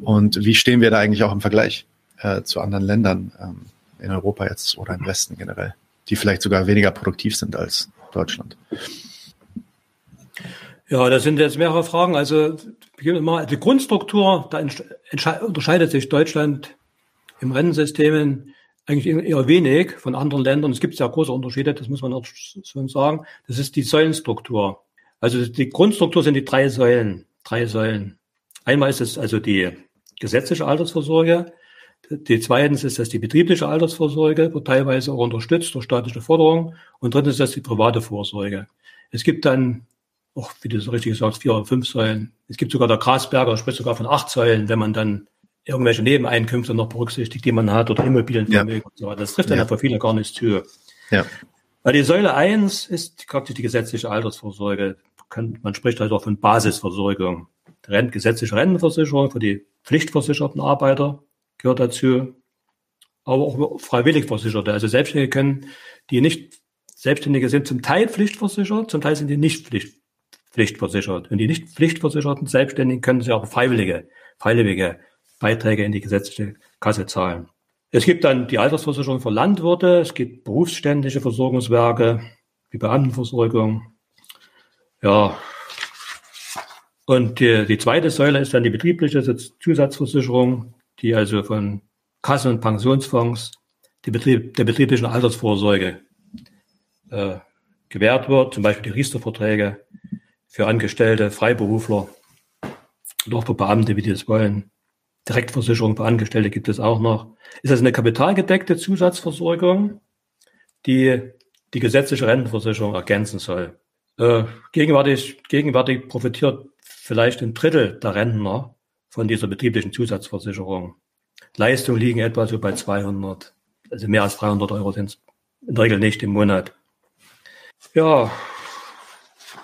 Und wie stehen wir da eigentlich auch im Vergleich äh, zu anderen Ländern ähm, in Europa jetzt oder im Westen generell, die vielleicht sogar weniger produktiv sind als Deutschland? Ja, das sind jetzt mehrere Fragen. Also die Grundstruktur, da unterscheidet sich Deutschland im Rentensystem eigentlich eher wenig von anderen Ländern. Es gibt ja große Unterschiede, das muss man auch schon sagen. Das ist die Säulenstruktur. Also die Grundstruktur sind die drei Säulen. Drei Säulen. Einmal ist es also die gesetzliche Altersvorsorge. Die zweitens ist das die betriebliche Altersvorsorge, wird teilweise auch unterstützt durch staatliche Forderungen. Und drittens ist das die private Vorsorge. Es gibt dann, auch wie du so richtig sagst, vier oder fünf Säulen. Es gibt sogar der Grasberger, spricht sogar von acht Säulen, wenn man dann irgendwelche Nebeneinkünfte noch berücksichtigt, die man hat oder Immobilienvermögen ja. und so weiter. Das trifft dann ja. für viele gar nicht zu. Ja. Weil die Säule eins ist praktisch die gesetzliche Altersvorsorge. Man spricht halt auch von Basisversorgung. Die gesetzliche Rentenversicherung für die pflichtversicherten Arbeiter gehört dazu, aber auch freiwillig Versicherte. Also Selbstständige können, die nicht Selbstständige sind zum Teil pflichtversichert, zum Teil sind die nicht Pflicht, pflichtversichert. Und die nicht pflichtversicherten Selbstständigen können sich auch freiwillige, freiwillige Beiträge in die gesetzliche Kasse zahlen. Es gibt dann die Altersversicherung für Landwirte, es gibt berufsständische Versorgungswerke, die Beamtenversorgung. Ja. Und die, die zweite Säule ist dann die betriebliche Zusatzversicherung, die also von Kassen und Pensionsfonds Betrieb, der betrieblichen Altersvorsorge äh, gewährt wird, zum Beispiel die Riester-Verträge für Angestellte, Freiberufler oder auch für Beamte, wie die das wollen. Direktversicherung für Angestellte gibt es auch noch. Ist das eine kapitalgedeckte Zusatzversorgung, die die gesetzliche Rentenversicherung ergänzen soll? Äh, gegenwärtig, gegenwärtig profitiert vielleicht ein Drittel der Rentner von dieser betrieblichen Zusatzversicherung. Leistungen liegen etwa so bei 200, also mehr als 300 Euro sind es in der Regel nicht im Monat. Ja,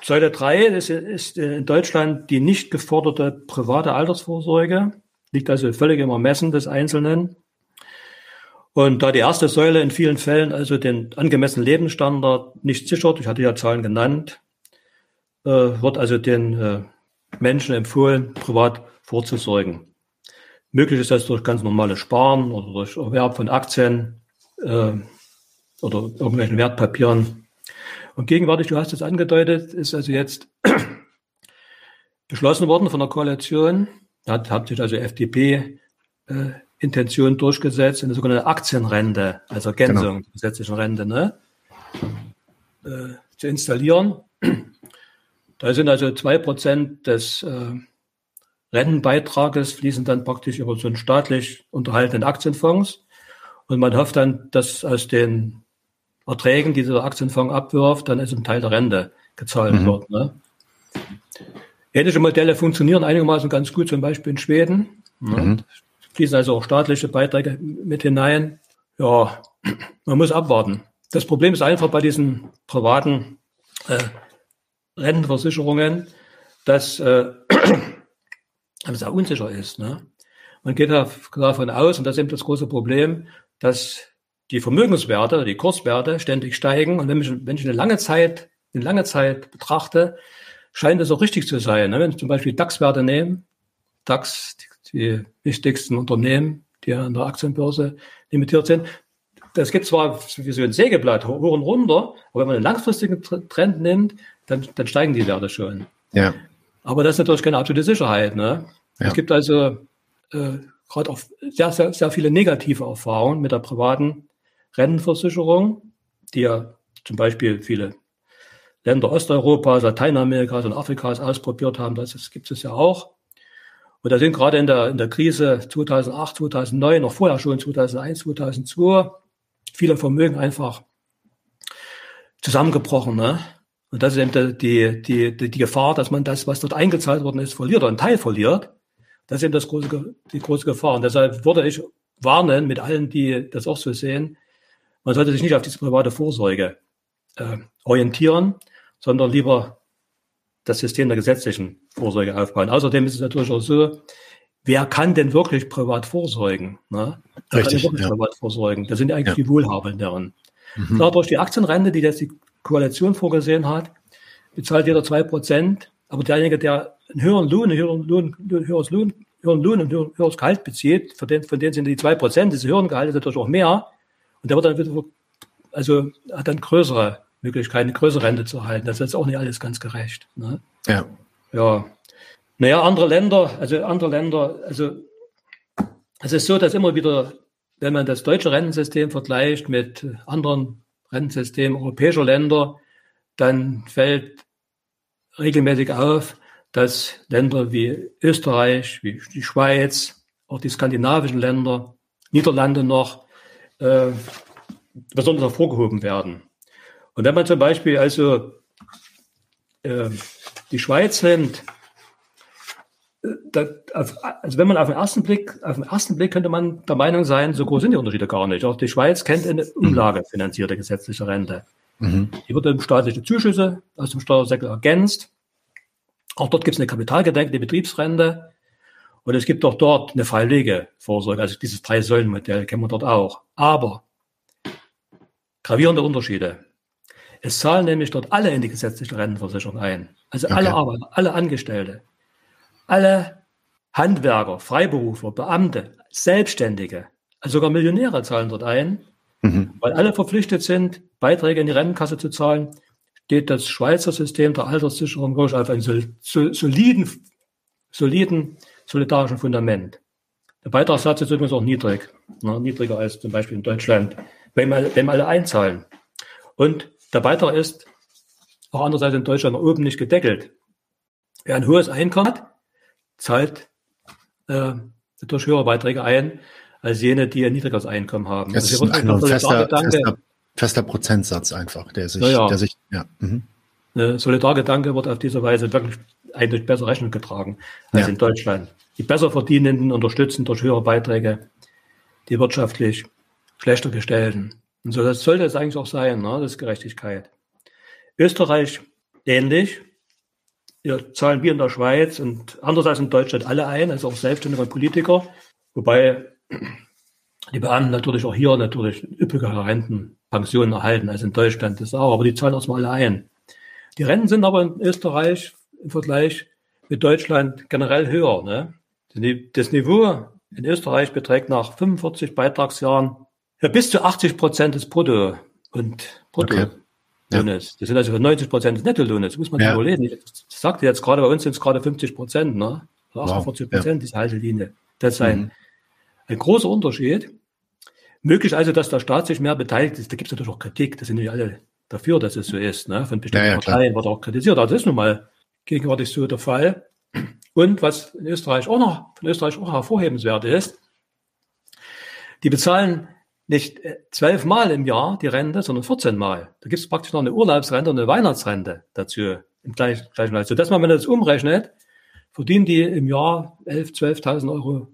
Säule 3 ist, ist in Deutschland die nicht geforderte private Altersvorsorge liegt also völlig im Ermessen des Einzelnen. Und da die erste Säule in vielen Fällen also den angemessenen Lebensstandard nicht sichert, ich hatte ja Zahlen genannt, äh, wird also den äh, Menschen empfohlen, privat vorzusorgen. Möglich ist das durch ganz normales Sparen oder durch Erwerb von Aktien äh, oder irgendwelchen Wertpapieren. Und gegenwärtig, du hast es angedeutet, ist also jetzt beschlossen worden von der Koalition, hat, hat sich also FDP äh, Intention durchgesetzt, eine sogenannte Aktienrente als Ergänzung genau. der gesetzlichen Rente ne, äh, zu installieren. Da sind also zwei Prozent des äh, Rentenbeitrages fließen dann praktisch über so einen staatlich unterhaltenen Aktienfonds. Und man hofft dann, dass aus den Erträgen, die dieser Aktienfonds abwirft, dann ist ein Teil der Rente gezahlt mhm. wird. Ne? Ähnliche Modelle funktionieren einigermaßen ganz gut, zum Beispiel in Schweden. Mhm. Fließen also auch staatliche Beiträge mit hinein. Ja, man muss abwarten. Das Problem ist einfach bei diesen privaten äh, Rentenversicherungen, dass äh, es sehr unsicher ist. Ne? Man geht davon aus, und das ist eben das große Problem, dass die Vermögenswerte, die Kurswerte ständig steigen. Und wenn ich, wenn ich eine lange Zeit, eine lange Zeit betrachte, scheint es auch richtig zu sein. Ne? Wenn ich zum Beispiel DAX-Werte nehmen, DAX, die wichtigsten Unternehmen, die an der Aktienbörse limitiert sind, das gibt zwar wie so ein Sägeblatt hoch und runter, aber wenn man einen langfristigen Trend nimmt, dann, dann steigen die Werte schon. Ja. Aber das ist natürlich keine absolute Sicherheit. Ne? Ja. Es gibt also äh, gerade auch sehr, sehr, sehr viele negative Erfahrungen mit der privaten Rentenversicherung, die ja zum Beispiel viele Länder Osteuropas, Lateinamerikas und Afrikas ausprobiert haben. Das gibt es ja auch. Und da sind gerade in der, in der Krise 2008, 2009, noch vorher schon 2001, 2002, viele Vermögen einfach zusammengebrochen. Ne? Und das ist eben die, die, die, die Gefahr, dass man das, was dort eingezahlt worden ist, verliert oder einen Teil verliert. Das ist eben das große, die große Gefahr. Und deshalb würde ich warnen mit allen, die das auch so sehen, man sollte sich nicht auf diese private Vorsorge äh, orientieren, sondern lieber das System der gesetzlichen Vorsorge aufbauen. Außerdem ist es natürlich auch so, wer kann denn wirklich privat vorsorgen? Ne? Wer Richtig, kann wirklich ja. privat vorsorgen? Das sind eigentlich ja. die Wohlhabenderen. Mhm. durch die Aktienrente, die jetzt die Koalition vorgesehen hat, bezahlt jeder zwei Prozent. Aber derjenige, der einen höheren Lohn, einen höheren Lohn, höheres Lohn, höheren Lohn und höheres Gehalt bezieht, von denen, von denen sind die zwei Prozent, diese höheren Gehalte natürlich auch mehr. Und der wird dann wieder, also hat dann größere Möglichkeit, eine größere Rente zu erhalten. Das ist auch nicht alles ganz gerecht. Ne? Ja. Ja. Naja, andere Länder, also andere Länder, also es ist so, dass immer wieder wenn man das deutsche Rentensystem vergleicht mit anderen Rentensystemen europäischer Länder, dann fällt regelmäßig auf, dass Länder wie Österreich, wie die Schweiz, auch die skandinavischen Länder, Niederlande noch äh, besonders hervorgehoben werden. Und wenn man zum Beispiel also äh, die Schweiz nimmt, da, also wenn man auf den ersten Blick, auf den ersten Blick könnte man der Meinung sein, so groß sind die Unterschiede gar nicht. Auch die Schweiz kennt eine umlagefinanzierte gesetzliche Rente. Mhm. Die wird um staatliche Zuschüsse aus dem Steuersektor ergänzt. Auch dort gibt es eine kapitalgedeckte Betriebsrente. Und es gibt auch dort eine Freilegevorsorge, also dieses Drei-Säulen-Modell kennen wir dort auch. Aber gravierende Unterschiede. Es zahlen nämlich dort alle in die gesetzliche Rentenversicherung ein. Also okay. alle Arbeiter, alle Angestellte, alle Handwerker, Freiberufler, Beamte, Selbstständige, sogar Millionäre zahlen dort ein, mhm. weil alle verpflichtet sind, Beiträge in die Rentenkasse zu zahlen, steht das Schweizer System der Alterssicherung wirklich auf einem soliden, soliden solidarischen Fundament. Der Beitragssatz ist übrigens auch niedrig, ne, niedriger als zum Beispiel in Deutschland, wenn, wir, wenn alle einzahlen. Und der Beitrag ist auch andererseits in Deutschland oben nicht gedeckelt. Wer ein hohes Einkommen hat, zahlt äh, durch höhere Beiträge ein, als jene, die ein niedrigeres Einkommen haben. Es also ist ein fester, fester, fester, Prozentsatz einfach, der sich, ja, Der sich ja. Mhm. Solidargedanke wird auf diese Weise wirklich eigentlich besser Rechnung getragen als ja. in Deutschland. Die besser verdienenden unterstützen durch höhere Beiträge die wirtschaftlich schlechter gestellten. Und so das sollte es eigentlich auch sein, ne? das ist Gerechtigkeit. Österreich ähnlich. Wir zahlen wir in der Schweiz und anders als in Deutschland alle ein, also auch selbstständige Politiker, wobei die Beamten natürlich auch hier natürlich üppige Rentenpensionen erhalten als in Deutschland das auch, aber die zahlen erstmal alle ein. Die Renten sind aber in Österreich im Vergleich mit Deutschland generell höher. Ne? Das Niveau in Österreich beträgt nach 45 Beitragsjahren bis zu 80 Prozent des Brutto und Bruttolohnes. Okay. Ja. Das sind also 90 Prozent. Das muss man ja. überlegen. Ich sagte jetzt gerade, bei uns sind es gerade 50 Prozent, ne? 48 Prozent, wow. diese Haltelinie. Das ist ein, mhm. ein großer Unterschied. Möglich also, dass der Staat sich mehr beteiligt ist. Da gibt es natürlich auch Kritik. Da sind nicht alle dafür, dass es so ist. Ne? Von bestimmten ja, ja, Parteien wird auch kritisiert. Aber das ist nun mal gegenwärtig so der Fall. Und was in Österreich auch noch, von Österreich auch hervorhebenswert ist, die bezahlen nicht äh, zwölfmal im Jahr die Rente, sondern 14 Mal. Da gibt es praktisch noch eine Urlaubsrente und eine Weihnachtsrente dazu im gleichen, gleichen Leid. Sodass man, wenn man das umrechnet, verdienen die im Jahr 11.000, 12.000 Euro.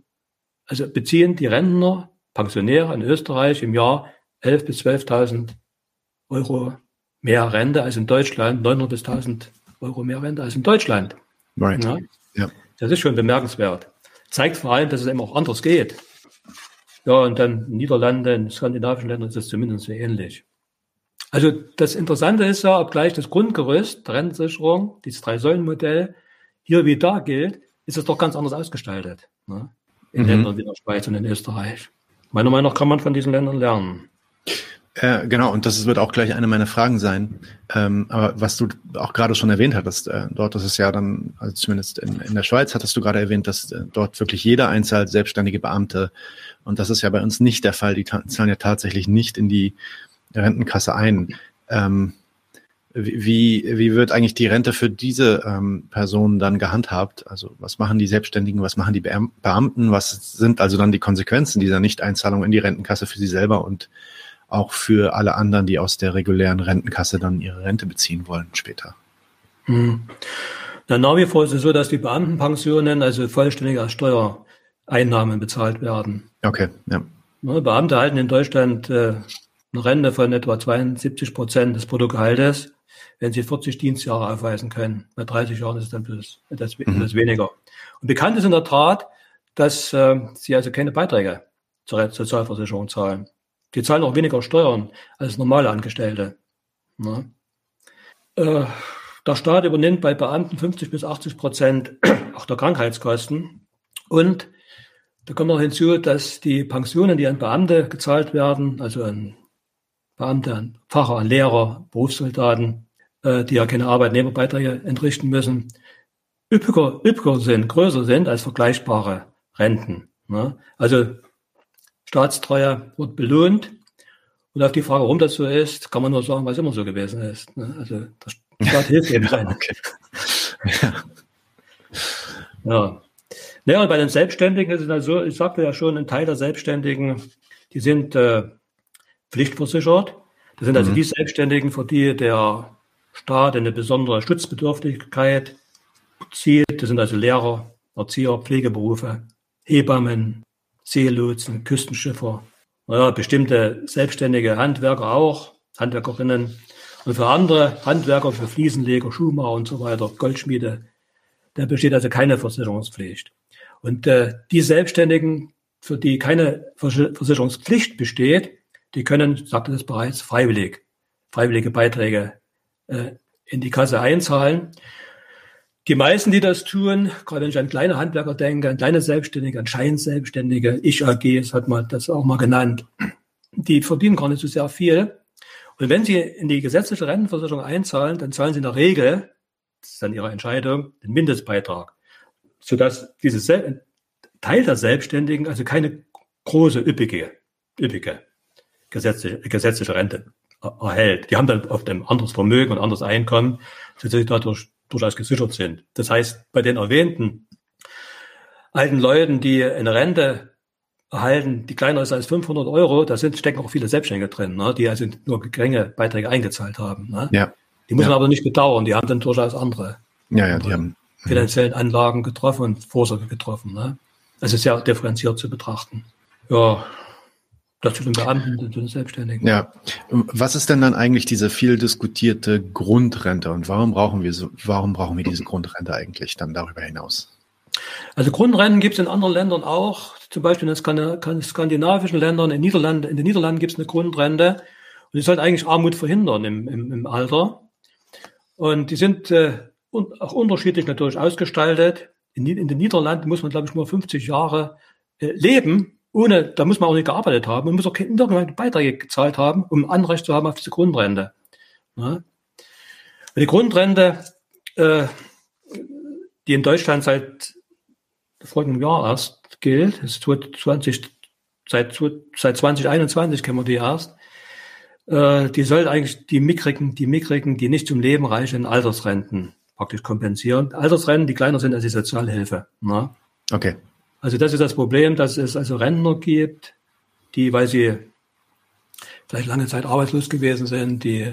Also beziehen die Rentner, Pensionäre in Österreich im Jahr 11.000 bis 12.000 Euro mehr Rente als in Deutschland, 900 bis 1.000 Euro mehr Rente als in Deutschland. Right. Ja? ja. Das ist schon bemerkenswert. Zeigt vor allem, dass es eben auch anders geht. Ja, und dann Niederlande, in skandinavischen Ländern ist es zumindest sehr ähnlich. Also das Interessante ist ja, obgleich das Grundgerüst der Rentensicherung, dieses Drei-Säulen-Modell, hier wie da gilt, ist es doch ganz anders ausgestaltet. Ne? In mhm. Ländern wie der Schweiz und in Österreich. Meiner Meinung nach kann man von diesen Ländern lernen. Äh, genau, und das wird auch gleich eine meiner Fragen sein. Ähm, aber was du auch gerade schon erwähnt hattest, äh, dort ist es ja dann, also zumindest in, in der Schweiz hattest du gerade erwähnt, dass äh, dort wirklich jeder einzahlt, selbstständige Beamte. Und das ist ja bei uns nicht der Fall. Die zahlen ja tatsächlich nicht in die Rentenkasse ein. Ähm, wie, wie wird eigentlich die Rente für diese ähm, Personen dann gehandhabt? Also was machen die Selbstständigen, was machen die Beamten, was sind also dann die Konsequenzen dieser Nichteinzahlung in die Rentenkasse für sie selber und auch für alle anderen, die aus der regulären Rentenkasse dann ihre Rente beziehen wollen später. Hm. Na, nach wie vor ist es so, dass die Beamtenpensionen also vollständig als Steuereinnahmen bezahlt werden. Okay, ja. Ne, Beamte erhalten in Deutschland äh, eine Rente von etwa 72 Prozent des Bruttogehaltes, wenn sie 40 Dienstjahre aufweisen können. Bei 30 Jahren ist es dann etwas, etwas, mhm. weniger. Und bekannt ist in der Tat, dass äh, sie also keine Beiträge zur Sozialversicherung zahlen. Die zahlen auch weniger Steuern als normale Angestellte. Ne? Äh, der Staat übernimmt bei Beamten 50 bis 80 Prozent auch der Krankheitskosten. Und da kommt noch hinzu, dass die Pensionen, die an Beamte gezahlt werden, also an Beamte, an Pfarrer, an Lehrer, Berufssoldaten, äh, die ja keine Arbeitnehmerbeiträge entrichten müssen, üppiger, üppiger sind, größer sind als vergleichbare Renten. Ne? Also Staatstreue wird belohnt. Und auf die Frage, warum das so ist, kann man nur sagen, weil es immer so gewesen ist. Ne? Also der Staat hilft eben sein. Okay. Ja. ja. Naja, und bei den Selbstständigen ist es also, ich sagte ja schon, ein Teil der Selbstständigen, die sind äh, pflichtversichert. Das sind also mhm. die Selbstständigen, für die der Staat eine besondere Schutzbedürftigkeit zieht. Das sind also Lehrer, Erzieher, Pflegeberufe, Hebammen, Seelotsen, Küstenschiffer, naja, bestimmte selbstständige Handwerker auch, Handwerkerinnen. Und für andere Handwerker, für Fliesenleger, Schuhmacher und so weiter, Goldschmiede, da besteht also keine Versicherungspflicht. Und äh, die Selbstständigen, für die keine Versicherungspflicht besteht, die können, sagte das bereits, freiwillig, freiwillige Beiträge äh, in die Kasse einzahlen. Die meisten, die das tun, gerade wenn ich an kleine Handwerker denke, an kleine Selbstständige, an Scheinselbstständige, Ich AG, das hat man das auch mal genannt, die verdienen gar nicht so sehr viel. Und wenn sie in die gesetzliche Rentenversicherung einzahlen, dann zahlen sie in der Regel, das ist dann ihre Entscheidung, den Mindestbeitrag, sodass dieses Teil der Selbstständigen also keine große, üppige, üppige gesetzliche, gesetzliche Rente erhält. Die haben dann oft ein anderes Vermögen und anderes Einkommen, sodass sie dadurch durchaus gesichert sind. Das heißt, bei den erwähnten alten Leuten, die eine Rente erhalten, die kleiner ist als 500 Euro, da sind, stecken auch viele Selbstständige drin, ne, die also nur geringe Beiträge eingezahlt haben. Ne. Ja. Die muss man aber nicht bedauern, die haben dann durchaus andere, ja, ja, die haben. Finanziellen Anlagen getroffen und Vorsorge getroffen. Ne. Also sehr differenziert zu betrachten. Ja, das zu den Beamten, zu den Selbstständigen. Ja. Was ist denn dann eigentlich diese viel diskutierte Grundrente und warum brauchen wir so, warum brauchen wir diese Grundrente eigentlich dann darüber hinaus? Also Grundrenten gibt es in anderen Ländern auch, zum Beispiel in den skandinavischen Ländern, in, Niederlanden, in den Niederlanden gibt es eine Grundrente und die sollte eigentlich Armut verhindern im, im, im Alter. Und die sind äh, auch unterschiedlich natürlich ausgestaltet. In, in, den Niederlanden muss man, glaube ich, nur 50 Jahre äh, leben, ohne, da muss man auch nicht gearbeitet haben und muss auch irgendwelche Beiträge gezahlt haben, um Anrecht zu haben auf diese Grundrente. Ja. Die Grundrente, äh, die in Deutschland seit folgendem Jahr erst gilt, ist 20, seit, seit 2021 kennen wir die erst, äh, die soll eigentlich die mickrigen, die mickrigen, die nicht zum Leben reichen Altersrenten praktisch kompensieren. Altersrenten, die kleiner sind als die Sozialhilfe. Ne? Okay. Also das ist das Problem, dass es also Rentner gibt, die, weil sie vielleicht lange Zeit arbeitslos gewesen sind, die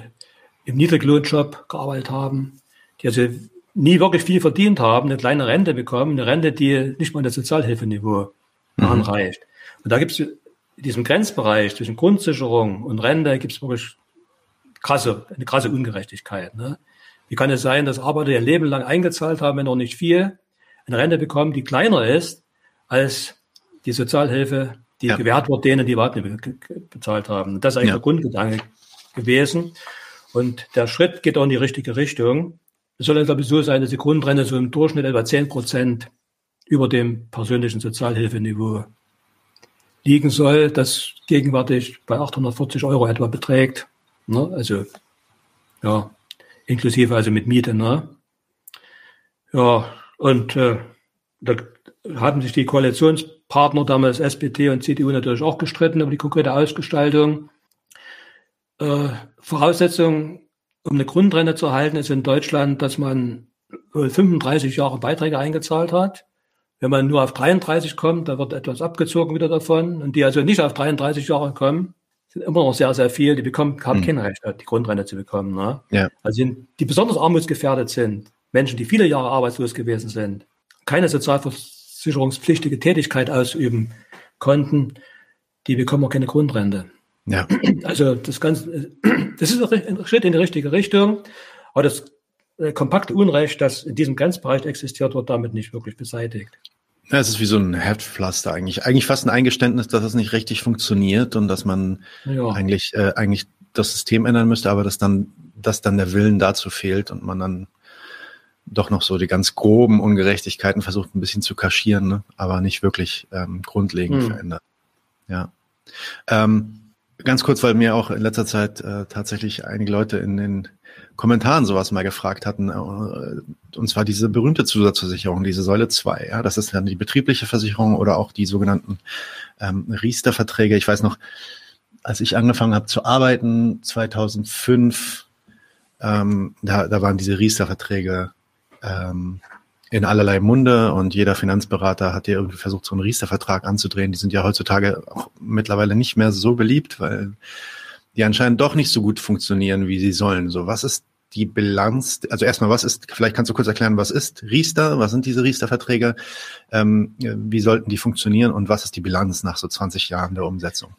im Niedriglohnjob gearbeitet haben, die also nie wirklich viel verdient haben, eine kleine Rente bekommen, eine Rente, die nicht mal das Sozialhilfeniveau mhm. anreicht. Und da gibt es in diesem Grenzbereich zwischen Grundsicherung und Rente gibt es wirklich krasse, eine krasse Ungerechtigkeit. Ne? Wie kann es sein, dass Arbeiter ihr Leben lang eingezahlt haben, wenn auch nicht viel, eine Rente bekommen, die kleiner ist als die Sozialhilfe, die ja. gewährt wird denen, die überhaupt nicht bezahlt haben. Das ist eigentlich ja. der Grundgedanke gewesen. Und der Schritt geht auch in die richtige Richtung. Es soll, glaube ich, so sein, dass die Grundrente so im Durchschnitt etwa 10 Prozent über dem persönlichen Sozialhilfeniveau liegen soll, das gegenwärtig bei 840 Euro etwa beträgt. Ne? Also, ja, inklusive also mit Miete. Ne? Ja, und äh, da haben sich die Koalitionspartner damals SPD und CDU natürlich auch gestritten über die konkrete Ausgestaltung. Äh, Voraussetzung, um eine Grundrente zu erhalten, ist in Deutschland, dass man 35 Jahre Beiträge eingezahlt hat. Wenn man nur auf 33 kommt, da wird etwas abgezogen wieder davon. Und die also nicht auf 33 Jahre kommen, sind immer noch sehr, sehr viel. Die bekommen, haben mhm. kein Recht, die Grundrente zu bekommen. Ne? Ja. Also die besonders armutsgefährdet sind, Menschen, die viele Jahre arbeitslos gewesen sind, keine Sozialversicherung versicherungspflichtige Tätigkeit ausüben konnten, die bekommen auch keine Grundrente. Ja. Also das Ganze, das ist ein Schritt in die richtige Richtung, aber das äh, kompakte Unrecht, das in diesem Grenzbereich existiert, wird damit nicht wirklich beseitigt. Ja, es ist wie so ein Heftpflaster eigentlich. Eigentlich fast ein Eingeständnis, dass es nicht richtig funktioniert und dass man ja. eigentlich, äh, eigentlich das System ändern müsste, aber dass dann, dass dann der Willen dazu fehlt und man dann doch noch so die ganz groben Ungerechtigkeiten versucht ein bisschen zu kaschieren, ne? aber nicht wirklich ähm, grundlegend hm. verändert. Ja. Ähm, ganz kurz, weil mir auch in letzter Zeit äh, tatsächlich einige Leute in den Kommentaren sowas mal gefragt hatten, äh, und zwar diese berühmte Zusatzversicherung, diese Säule 2, ja, das ist dann die betriebliche Versicherung oder auch die sogenannten ähm, Riester-Verträge. Ich weiß noch, als ich angefangen habe zu arbeiten, 2005, ähm, da, da waren diese Riester-Verträge ähm, in allerlei Munde und jeder Finanzberater hat ja irgendwie versucht, so einen Riester-Vertrag anzudrehen. Die sind ja heutzutage auch mittlerweile nicht mehr so beliebt, weil die anscheinend doch nicht so gut funktionieren, wie sie sollen. So, was ist die Bilanz? Also erstmal, was ist, vielleicht kannst du kurz erklären, was ist Riester? Was sind diese Riester-Verträge? Ähm, wie sollten die funktionieren und was ist die Bilanz nach so 20 Jahren der Umsetzung?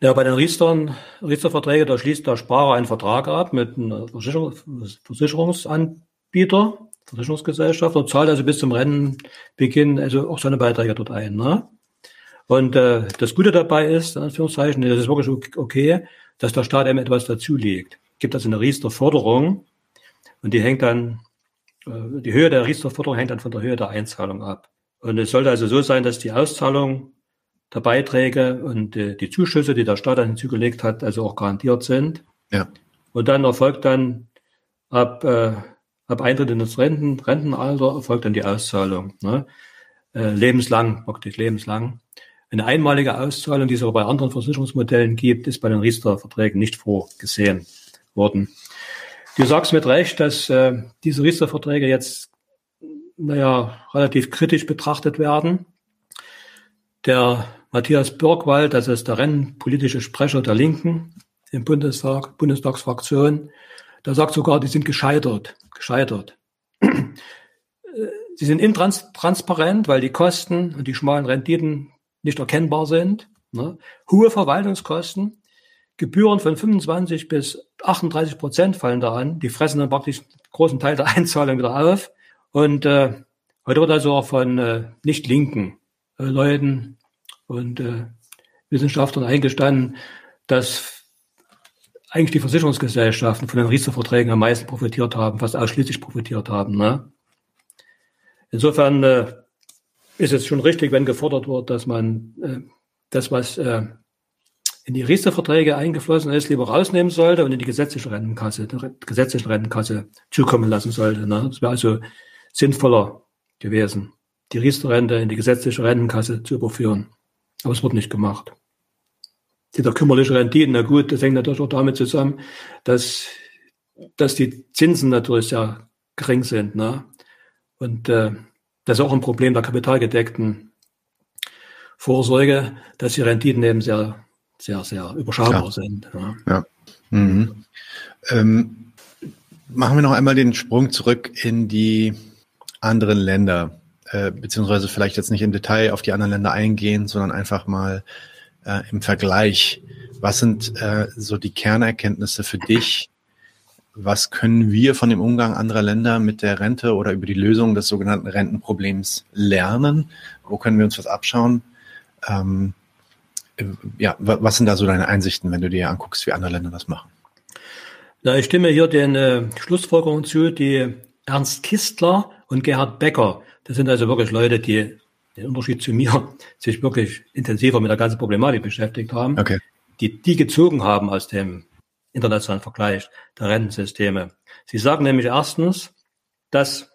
Ja, bei den Riestern, Riester-Verträgen, da schließt der Sparer einen Vertrag ab mit einem Versicherung, Versicherungsanbieter, Versicherungsgesellschaft und zahlt also bis zum Rennenbeginn also auch seine Beiträge dort ein. Ne? Und äh, das Gute dabei ist, in Anführungszeichen, das ist wirklich okay, dass der Staat eben etwas dazulegt. Es gibt also eine Riester-Forderung und die hängt dann, äh, die Höhe der Riester-Forderung hängt dann von der Höhe der Einzahlung ab. Und es sollte also so sein, dass die Auszahlung der Beiträge und die, die Zuschüsse, die der Staat dann hinzugelegt hat, also auch garantiert sind. Ja. Und dann erfolgt dann ab, äh, ab Eintritt in das Renten, Rentenalter erfolgt dann die Auszahlung. Ne? Äh, lebenslang, praktisch lebenslang. Eine einmalige Auszahlung, die es aber bei anderen Versicherungsmodellen gibt, ist bei den Riester-Verträgen nicht vorgesehen worden. Du sagst mit Recht, dass äh, diese Riester-Verträge jetzt naja, relativ kritisch betrachtet werden. Der Matthias Birkwald, das ist der rennpolitische Sprecher der Linken im Bundestag, Bundestagsfraktion, der sagt sogar, die sind gescheitert, gescheitert. Sie sind intransparent, weil die Kosten und die schmalen Renditen nicht erkennbar sind. Ne? Hohe Verwaltungskosten, Gebühren von 25 bis 38 Prozent fallen da an. Die fressen dann praktisch einen großen Teil der Einzahlung wieder auf. Und äh, heute wird also auch von äh, nicht linken äh, Leuten und äh, Wissenschaftlern eingestanden, dass eigentlich die Versicherungsgesellschaften von den Riester-Verträgen am meisten profitiert haben, fast ausschließlich profitiert haben. Ne? Insofern äh, ist es schon richtig, wenn gefordert wird, dass man äh, das, was äh, in die Riester-Verträge eingeflossen ist, lieber rausnehmen sollte und in die gesetzliche Rentenkasse, die gesetzliche Rentenkasse zukommen lassen sollte. Ne? Das wäre also sinnvoller gewesen, die Riester-Rente in die gesetzliche Rentenkasse zu überführen. Aber es wird nicht gemacht. Dieser kümmerliche Renditen, na gut, das hängt natürlich auch damit zusammen, dass, dass die Zinsen natürlich sehr gering sind. Ne? Und äh, das ist auch ein Problem der kapitalgedeckten Vorsorge, dass die Renditen eben sehr, sehr, sehr überschaubar ja. sind. Ja. ja. Mhm. Ähm, machen wir noch einmal den Sprung zurück in die anderen Länder. Äh, beziehungsweise vielleicht jetzt nicht im Detail auf die anderen Länder eingehen, sondern einfach mal äh, im Vergleich. Was sind äh, so die Kernerkenntnisse für dich? Was können wir von dem Umgang anderer Länder mit der Rente oder über die Lösung des sogenannten Rentenproblems lernen? Wo können wir uns was abschauen? Ähm, äh, ja, was sind da so deine Einsichten, wenn du dir anguckst, wie andere Länder das machen? Na, ich stimme hier den äh, Schlussfolgerungen zu, die Ernst Kistler und Gerhard Becker das sind also wirklich Leute, die den Unterschied zu mir sich wirklich intensiver mit der ganzen Problematik beschäftigt haben, okay. die die gezogen haben aus dem internationalen Vergleich der Rentensysteme. Sie sagen nämlich erstens, dass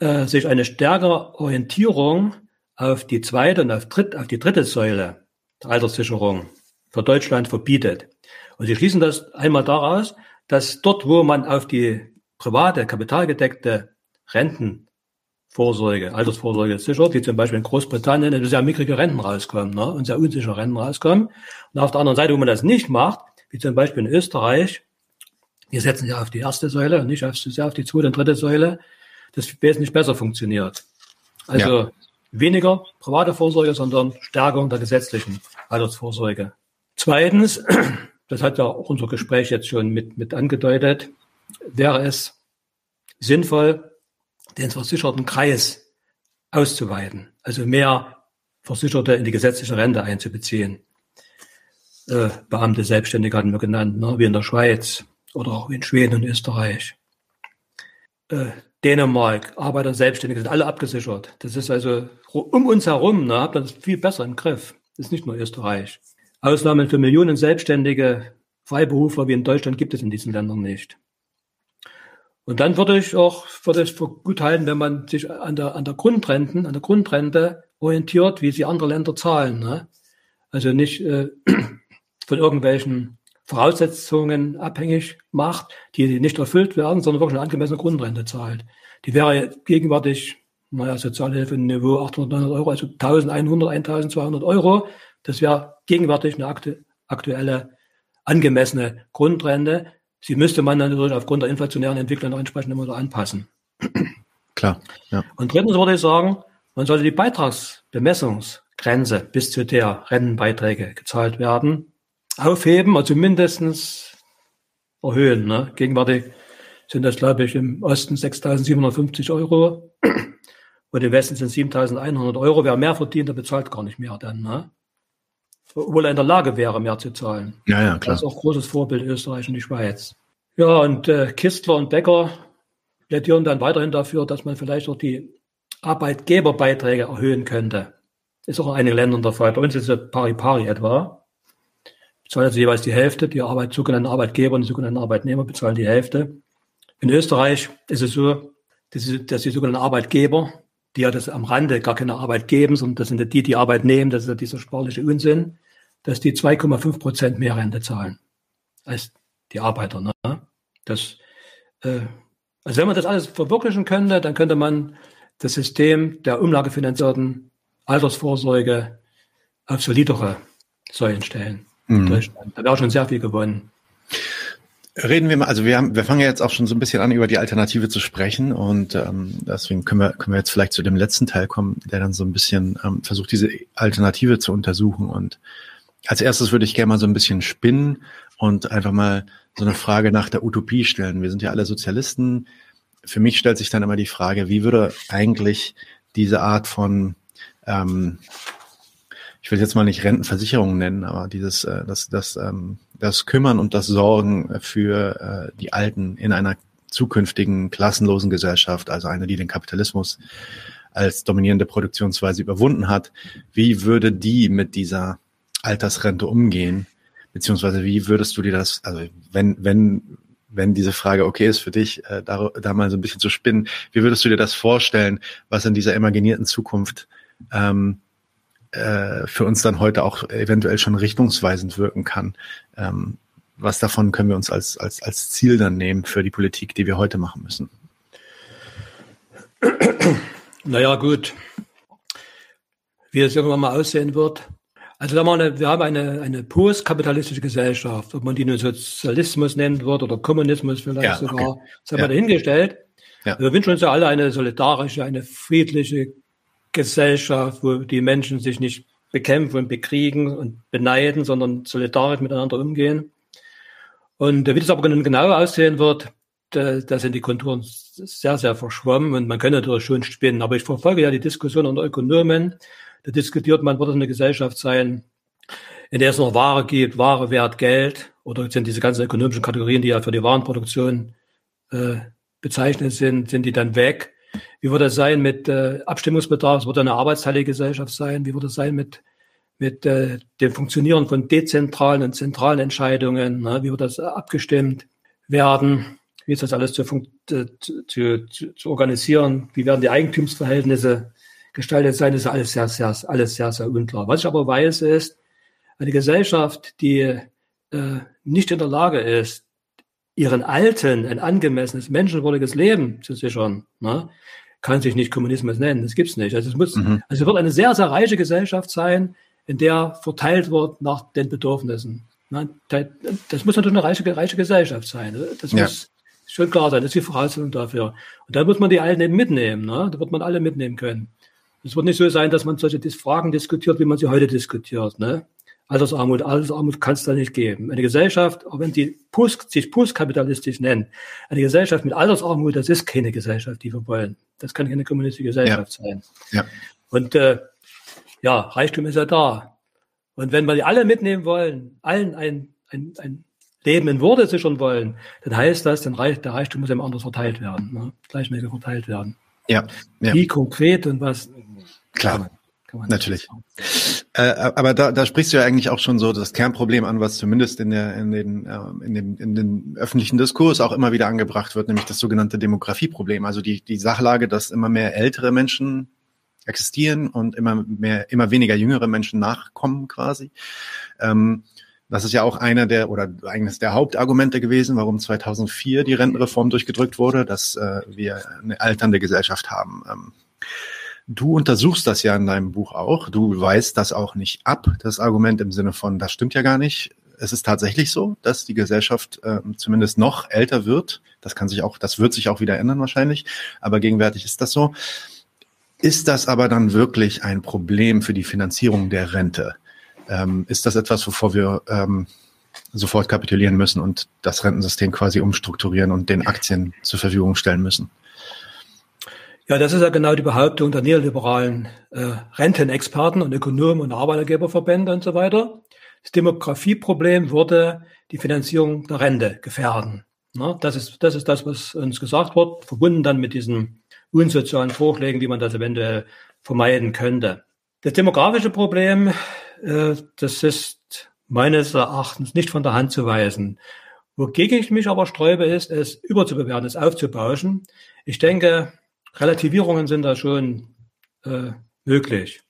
äh, sich eine stärkere Orientierung auf die zweite und auf, dritt, auf die dritte Säule der Alterssicherung für Deutschland verbietet. Und sie schließen das einmal daraus, dass dort, wo man auf die private, kapitalgedeckte Renten Vorsorge, Altersvorsorge sichert, wie zum Beispiel in Großbritannien, in sehr mickrige Renten rauskommen ne, und sehr unsichere Renten rauskommen. Und auf der anderen Seite, wo man das nicht macht, wie zum Beispiel in Österreich, wir setzen ja auf die erste Säule und nicht auf, sehr auf die zweite und dritte Säule, das wesentlich besser funktioniert. Also ja. weniger private Vorsorge, sondern Stärkung der gesetzlichen Altersvorsorge. Zweitens, das hat ja auch unser Gespräch jetzt schon mit, mit angedeutet, wäre es sinnvoll, den versicherten Kreis auszuweiten, also mehr Versicherte in die gesetzliche Rente einzubeziehen. Äh, Beamte, Selbstständige hatten wir genannt, ne, wie in der Schweiz oder auch in Schweden und Österreich. Äh, Dänemark, Arbeiter, Selbstständige sind alle abgesichert. Das ist also um uns herum, ne, hat man das viel besser im Griff. Das ist nicht nur Österreich. Ausnahmen für Millionen Selbstständige, Freiberufler wie in Deutschland gibt es in diesen Ländern nicht. Und dann würde ich auch, würde ich für gut halten, wenn man sich an der, an der Grundrenten, an der Grundrente orientiert, wie sie andere Länder zahlen. Ne? Also nicht äh, von irgendwelchen Voraussetzungen abhängig macht, die nicht erfüllt werden, sondern wirklich eine angemessene Grundrente zahlt. Die wäre gegenwärtig, naja, Sozialhilfe-Niveau 800, 900 Euro, also 1100, 1200 Euro. Das wäre gegenwärtig eine aktuelle, angemessene Grundrente. Sie müsste man natürlich aufgrund der inflationären Entwicklung noch entsprechend immer so anpassen. Klar. Ja. Und drittens würde ich sagen, man sollte die Beitragsbemessungsgrenze bis zu der Rentenbeiträge gezahlt werden aufheben, also mindestens erhöhen. Ne? Gegenwärtig sind das, glaube ich, im Osten 6.750 Euro und im Westen sind 7.100 Euro. Wer mehr verdient, der bezahlt gar nicht mehr dann. Ne? Obwohl er in der Lage wäre, mehr zu zahlen. Ja, ja, klar. Das ist auch großes Vorbild Österreich und die Schweiz. Ja, und äh, Kistler und Becker plädieren dann weiterhin dafür, dass man vielleicht auch die Arbeitgeberbeiträge erhöhen könnte. Ist auch in einigen Ländern der Fall. Bei uns ist es pari pari etwa zahlen also jeweils die Hälfte, die Arbeit, sogenannten Arbeitgeber und die sogenannten Arbeitnehmer bezahlen die Hälfte. In Österreich ist es so, dass die, dass die sogenannten Arbeitgeber, die ja das am Rande gar keine Arbeit geben, sondern das sind die, die Arbeit nehmen, das ist ja dieser sprachliche Unsinn, dass die 2,5 Prozent mehr Rente zahlen als die Arbeiter. Ne? Das, äh, also wenn man das alles verwirklichen könnte, dann könnte man das System der umlagefinanzierten Altersvorsorge auf solidere Säulen stellen. Mhm. Deutschland. Da wäre schon sehr viel gewonnen. Reden wir mal, also wir haben, wir fangen ja jetzt auch schon so ein bisschen an, über die Alternative zu sprechen und ähm, deswegen können wir, können wir jetzt vielleicht zu dem letzten Teil kommen, der dann so ein bisschen ähm, versucht, diese Alternative zu untersuchen. Und als erstes würde ich gerne mal so ein bisschen spinnen und einfach mal so eine Frage nach der Utopie stellen. Wir sind ja alle Sozialisten. Für mich stellt sich dann immer die Frage, wie würde eigentlich diese Art von ähm, ich will jetzt mal nicht Rentenversicherung nennen, aber dieses, äh, das, das, ähm, das Kümmern und das Sorgen für äh, die Alten in einer zukünftigen klassenlosen Gesellschaft, also eine, die den Kapitalismus als dominierende Produktionsweise überwunden hat, wie würde die mit dieser Altersrente umgehen? Beziehungsweise wie würdest du dir das, also wenn, wenn, wenn diese Frage okay ist für dich, äh, da, da mal so ein bisschen zu spinnen, wie würdest du dir das vorstellen, was in dieser imaginierten Zukunft ähm, äh, für uns dann heute auch eventuell schon richtungsweisend wirken kann. Ähm, was davon können wir uns als, als, als Ziel dann nehmen für die Politik, die wir heute machen müssen? Naja, gut. Wie es irgendwann mal aussehen wird. Also wir haben eine, wir haben eine, eine postkapitalistische Gesellschaft, ob man die nur Sozialismus nennen wird oder Kommunismus vielleicht ja, sogar, okay. das haben ja. wir dahingestellt. Ja. Wir wünschen uns ja alle eine solidarische, eine friedliche, Gesellschaft, wo die Menschen sich nicht bekämpfen und bekriegen und beneiden, sondern solidarisch miteinander umgehen. Und wie das aber genau aussehen wird, da, da sind die Konturen sehr, sehr verschwommen und man könnte natürlich schon spinnen. Aber ich verfolge ja die Diskussion unter Ökonomen. Da diskutiert man, wird es eine Gesellschaft sein, in der es noch Ware gibt, Ware, Wert, Geld, oder sind diese ganzen ökonomischen Kategorien, die ja für die Warenproduktion äh, bezeichnet sind, sind die dann weg? Wie wird das sein mit äh, Abstimmungsbedarf? Es wird eine Arbeitsteilgesellschaft sein. Wie wird es sein mit, mit äh, dem Funktionieren von dezentralen und zentralen Entscheidungen? Ne? Wie wird das abgestimmt werden? Wie ist das alles zu, äh, zu, zu, zu organisieren? Wie werden die Eigentumsverhältnisse gestaltet sein? Das ist alles sehr, sehr, alles sehr, sehr unklar. Was ich aber weiß, ist, eine Gesellschaft, die äh, nicht in der Lage ist, ihren Alten ein angemessenes, menschenwürdiges Leben zu sichern, ne, kann sich nicht Kommunismus nennen. Das gibt's nicht. Also es muss, mhm. also es wird eine sehr, sehr reiche Gesellschaft sein, in der verteilt wird nach den Bedürfnissen. Ne, das muss natürlich eine reiche, reiche Gesellschaft sein. Das ja. muss schon klar sein. Das ist die Voraussetzung dafür. Und da muss man die Alten eben mitnehmen. Ne? Da wird man alle mitnehmen können. Es wird nicht so sein, dass man solche Fragen diskutiert, wie man sie heute diskutiert. Ne? Altersarmut, Altersarmut kann es da nicht geben. Eine Gesellschaft, auch wenn die Post, sich postkapitalistisch nennen, eine Gesellschaft mit Altersarmut, das ist keine Gesellschaft, die wir wollen. Das kann keine kommunistische Gesellschaft ja. sein. Ja. Und äh, ja, Reichtum ist ja da. Und wenn wir die alle mitnehmen wollen, allen ein, ein, ein Leben in Würde sichern wollen, dann heißt das, dann Reich, der Reichtum muss eben anders verteilt werden, ne? gleichmäßig verteilt werden. Ja, ja. Wie konkret und was? Klar. Natürlich. Äh, aber da, da sprichst du ja eigentlich auch schon so das Kernproblem an, was zumindest in, der, in, den, äh, in, den, in den öffentlichen Diskurs auch immer wieder angebracht wird, nämlich das sogenannte Demografieproblem. Also die, die Sachlage, dass immer mehr ältere Menschen existieren und immer mehr, immer weniger jüngere Menschen nachkommen quasi. Ähm, das ist ja auch einer der oder eines der Hauptargumente gewesen, warum 2004 die Rentenreform durchgedrückt wurde, dass äh, wir eine alternde Gesellschaft haben. Ähm, Du untersuchst das ja in deinem Buch auch. Du weißt das auch nicht ab, das Argument im Sinne von, das stimmt ja gar nicht. Es ist tatsächlich so, dass die Gesellschaft äh, zumindest noch älter wird. Das kann sich auch, das wird sich auch wieder ändern wahrscheinlich. Aber gegenwärtig ist das so. Ist das aber dann wirklich ein Problem für die Finanzierung der Rente? Ähm, ist das etwas, wovor wir ähm, sofort kapitulieren müssen und das Rentensystem quasi umstrukturieren und den Aktien zur Verfügung stellen müssen? Ja, das ist ja genau die Behauptung der neoliberalen äh, Rentenexperten und Ökonomen und Arbeitergeberverbände und so weiter. Das Demografieproblem würde die Finanzierung der Rente gefährden. Na, das, ist, das ist das, was uns gesagt wird, verbunden dann mit diesen unsozialen Vorschlägen, wie man das eventuell vermeiden könnte. Das demografische Problem, äh, das ist meines Erachtens nicht von der Hand zu weisen. Wogegen ich mich aber sträube, ist, es überzubewerten, es aufzubauschen. Ich denke, Relativierungen sind da schon äh, möglich.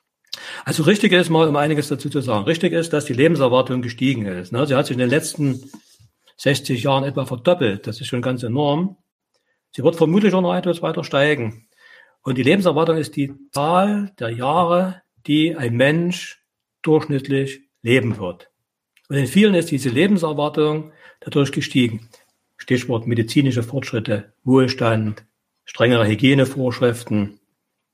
Also richtig ist mal, um einiges dazu zu sagen, richtig ist, dass die Lebenserwartung gestiegen ist. Ne? Sie hat sich in den letzten 60 Jahren etwa verdoppelt. Das ist schon ganz enorm. Sie wird vermutlich auch noch etwas weiter steigen. Und die Lebenserwartung ist die Zahl der Jahre, die ein Mensch durchschnittlich leben wird. Und in vielen ist diese Lebenserwartung dadurch gestiegen. Stichwort medizinische Fortschritte, Wohlstand, strengere Hygienevorschriften,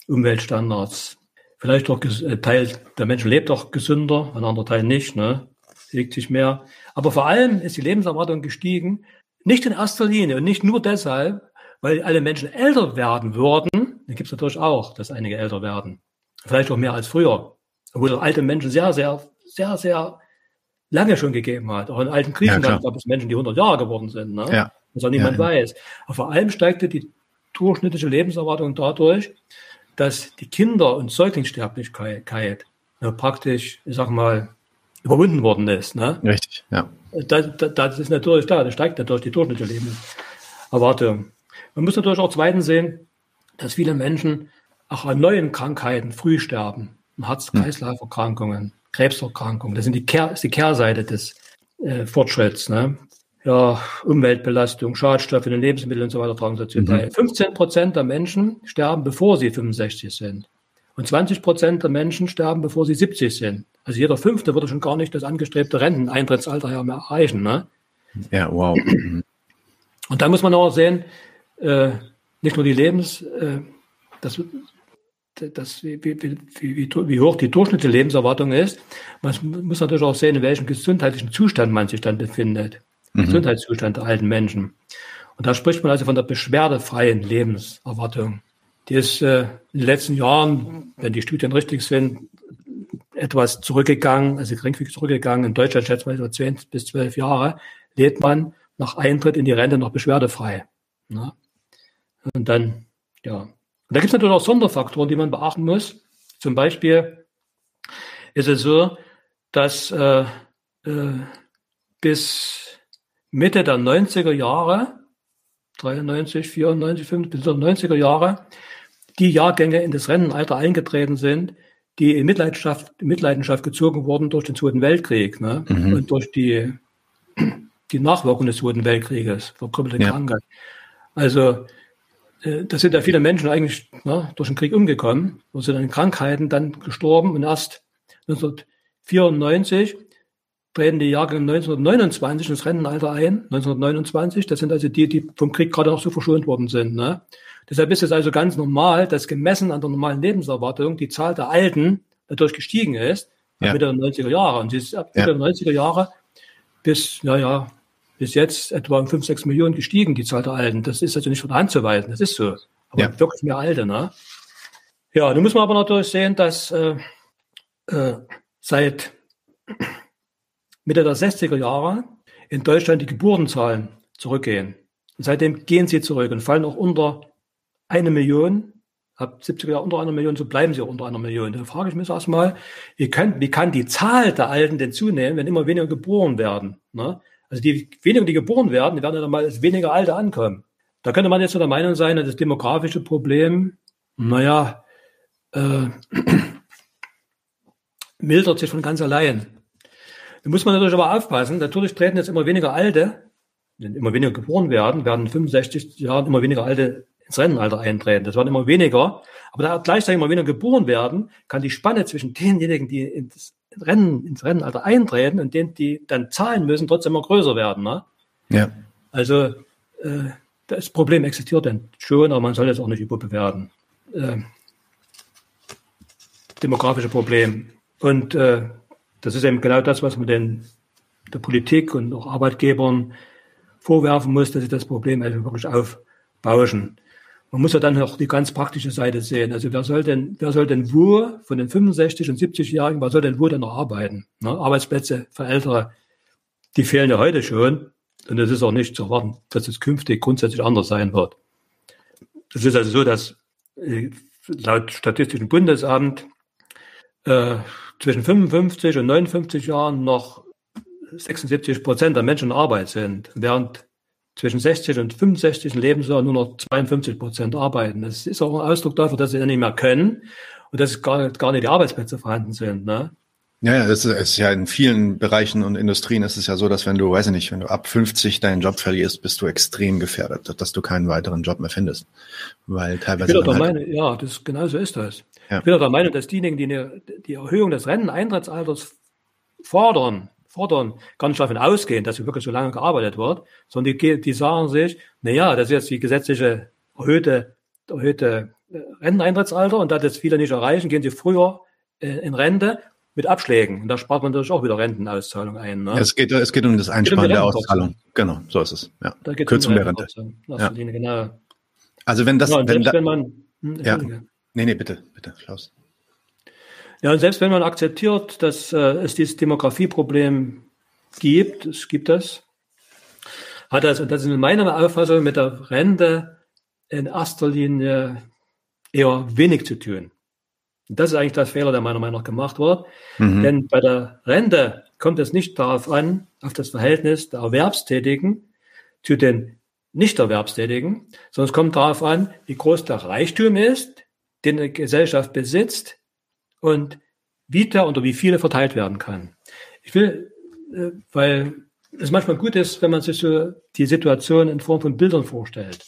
Umweltstandards. Vielleicht auch ein äh, Teil der Menschen lebt auch gesünder, ein anderer Teil nicht, ne? Legt sich mehr. Aber vor allem ist die Lebenserwartung gestiegen, nicht in erster Linie und nicht nur deshalb, weil alle Menschen älter werden würden. Da gibt es natürlich auch, dass einige älter werden. Vielleicht auch mehr als früher. Obwohl es alte Menschen sehr, sehr, sehr, sehr lange schon gegeben hat. Auch in alten Griechenland ja, gab es Menschen, die 100 Jahre geworden sind. Ne? Ja. Was auch niemand ja, weiß. Aber vor allem steigte die durchschnittliche Lebenserwartung dadurch, dass die Kinder- und Säuglingssterblichkeit ja, praktisch, ich sag mal, überwunden worden ist. Ne? Richtig, ja. Das, das, das ist natürlich da, das steigt natürlich die durchschnittliche Lebenserwartung. Man muss natürlich auch zweitens sehen, dass viele Menschen auch an neuen Krankheiten früh sterben. Herz-Kreislauf-Erkrankungen, Krebserkrankungen. Das, sind die Kehr, ist die Kehrseite des äh, Fortschritts. Ne? Ja, Umweltbelastung, Schadstoffe in den Lebensmitteln und so weiter tragen dazu bei. Mhm. 15 Prozent der Menschen sterben, bevor sie 65 sind. Und 20 Prozent der Menschen sterben, bevor sie 70 sind. Also jeder Fünfte würde schon gar nicht das angestrebte Renteneintrittsalter mehr erreichen. Ne? Ja, wow. Und da muss man auch sehen, äh, nicht nur die Lebens, äh, das, das, wie, wie, wie, wie hoch die durchschnittliche Lebenserwartung ist. Man muss natürlich auch sehen, in welchem gesundheitlichen Zustand man sich dann befindet mhm. Gesundheitszustand der alten Menschen. Und da spricht man also von der beschwerdefreien Lebenserwartung. Die ist äh, in den letzten Jahren, wenn die Studien richtig sind, etwas zurückgegangen, also geringfügig zurückgegangen. In Deutschland schätzt man so 10 bis 12 Jahre, lebt man nach Eintritt in die Rente noch beschwerdefrei. Ne? Und dann, ja. Und da gibt es natürlich auch Sonderfaktoren, die man beachten muss. Zum Beispiel ist es so, dass äh, äh, bis Mitte der 90er Jahre, 93, 94, 95, 90er Jahre, die Jahrgänge in das Rentenalter eingetreten sind, die in Mitleidenschaft, Mitleidenschaft gezogen wurden durch den Zweiten Weltkrieg ne? Mhm. und durch die, die Nachwirkungen des Zweiten Weltkrieges, verkrümmelte ja. Krankheit. Also äh, da sind ja viele Menschen eigentlich ne, durch den Krieg umgekommen und sind an Krankheiten dann gestorben und erst 1994 treten die Jahrgänge 1929 ins Rentenalter ein, 1929. Das sind also die, die vom Krieg gerade noch so verschont worden sind. Ne? Deshalb ist es also ganz normal, dass gemessen an der normalen Lebenserwartung die Zahl der Alten dadurch gestiegen ist, ja. Mitte der 90er Jahre. Und sie ist ab Mitte ja. der 90er Jahre bis, naja, bis jetzt etwa um 5, 6 Millionen gestiegen, die Zahl der Alten. Das ist also nicht von der Hand zu weisen, das ist so. Aber ja. wirklich mehr Alte. Ne? Ja, nun muss man aber natürlich sehen, dass äh, äh, seit Mitte der 60er Jahre in Deutschland die Geburtenzahlen zurückgehen. Und seitdem gehen sie zurück und fallen auch unter eine Million. Ab 70er Jahren unter einer Million, so bleiben sie auch unter einer Million. Da frage ich mich erstmal, wie kann, wie kann die Zahl der Alten denn zunehmen, wenn immer weniger geboren werden? Ne? Also die weniger, die geboren werden, die werden dann mal als weniger Alte ankommen. Da könnte man jetzt so der Meinung sein, dass das demografische Problem, naja, äh, mildert sich von ganz allein. Da muss man natürlich aber aufpassen. Natürlich treten jetzt immer weniger Alte, wenn immer weniger geboren werden, werden in 65 Jahren immer weniger Alte ins Rennenalter eintreten. Das werden immer weniger. Aber da gleichzeitig immer weniger geboren werden, kann die Spanne zwischen denjenigen, die ins Rennen, ins Rennenalter eintreten und denen, die dann zahlen müssen, trotzdem immer größer werden. Ne? Ja. Also äh, das Problem existiert dann schon, aber man soll es auch nicht überbewerten. Äh, demografische Problem. Und äh, das ist eben genau das, was man den, der Politik und auch Arbeitgebern vorwerfen muss, dass sie das Problem also wirklich aufbauschen. Man muss ja dann auch die ganz praktische Seite sehen. Also wer soll denn, wer soll denn wo von den 65 und 70-Jährigen, wer soll denn wo denn noch arbeiten? Ne? Arbeitsplätze für Ältere, die fehlen ja heute schon. Und es ist auch nicht zu erwarten, dass es künftig grundsätzlich anders sein wird. Es ist also so, dass äh, laut Statistischen Bundesamt äh, zwischen 55 und 59 Jahren noch 76 Prozent der Menschen in Arbeit sind, während zwischen 60 und 65 Lebensjahr nur noch 52 Prozent arbeiten. Das ist auch ein Ausdruck dafür, dass sie nicht mehr können und dass gar, gar nicht die Arbeitsplätze vorhanden sind. Ne? Ja, ja, das ist, ist ja in vielen Bereichen und Industrien ist es ja so, dass wenn du, weiß ich nicht, wenn du ab 50 deinen Job verlierst, bist du extrem gefährdet, dass du keinen weiteren Job mehr findest. Weil teilweise. Ich bin halt meine, ja, das, genau so ist das. Ja. Ich bin auch der Meinung, dass diejenigen, die eine, die Erhöhung des Renteneintrittsalters fordern, fordern, gar nicht davon ausgehen, dass wirklich so lange gearbeitet wird, sondern die, die sagen sich, na ja, das ist jetzt die gesetzliche erhöhte, erhöhte äh, Renteneintrittsalter und da das viele nicht erreichen, gehen sie früher äh, in Rente mit Abschlägen. Und da spart man natürlich auch wieder Rentenauszahlung ein. Ne? Es, geht, es geht um das Einsparen um der Auszahlung. Genau, so ist es. Ja. Da geht Kürzung um der Rente. Ja. Genau. Also wenn das, ja, wenn, da, wenn man, hm, ja. Nee, nee, bitte, bitte, Klaus. Ja, und selbst wenn man akzeptiert, dass äh, es dieses Demografieproblem gibt, es gibt das, hat das, und das ist in meiner Auffassung mit der Rente in erster Linie eher wenig zu tun. Und das ist eigentlich das Fehler, der meiner Meinung nach gemacht wird. Mhm. Denn bei der Rente kommt es nicht darauf an, auf das Verhältnis der Erwerbstätigen zu den Nichterwerbstätigen, sondern es kommt darauf an, wie groß der Reichtum ist, den eine Gesellschaft besitzt und wie der oder wie viele verteilt werden kann. Ich will, äh, weil es manchmal gut ist, wenn man sich so die Situation in Form von Bildern vorstellt.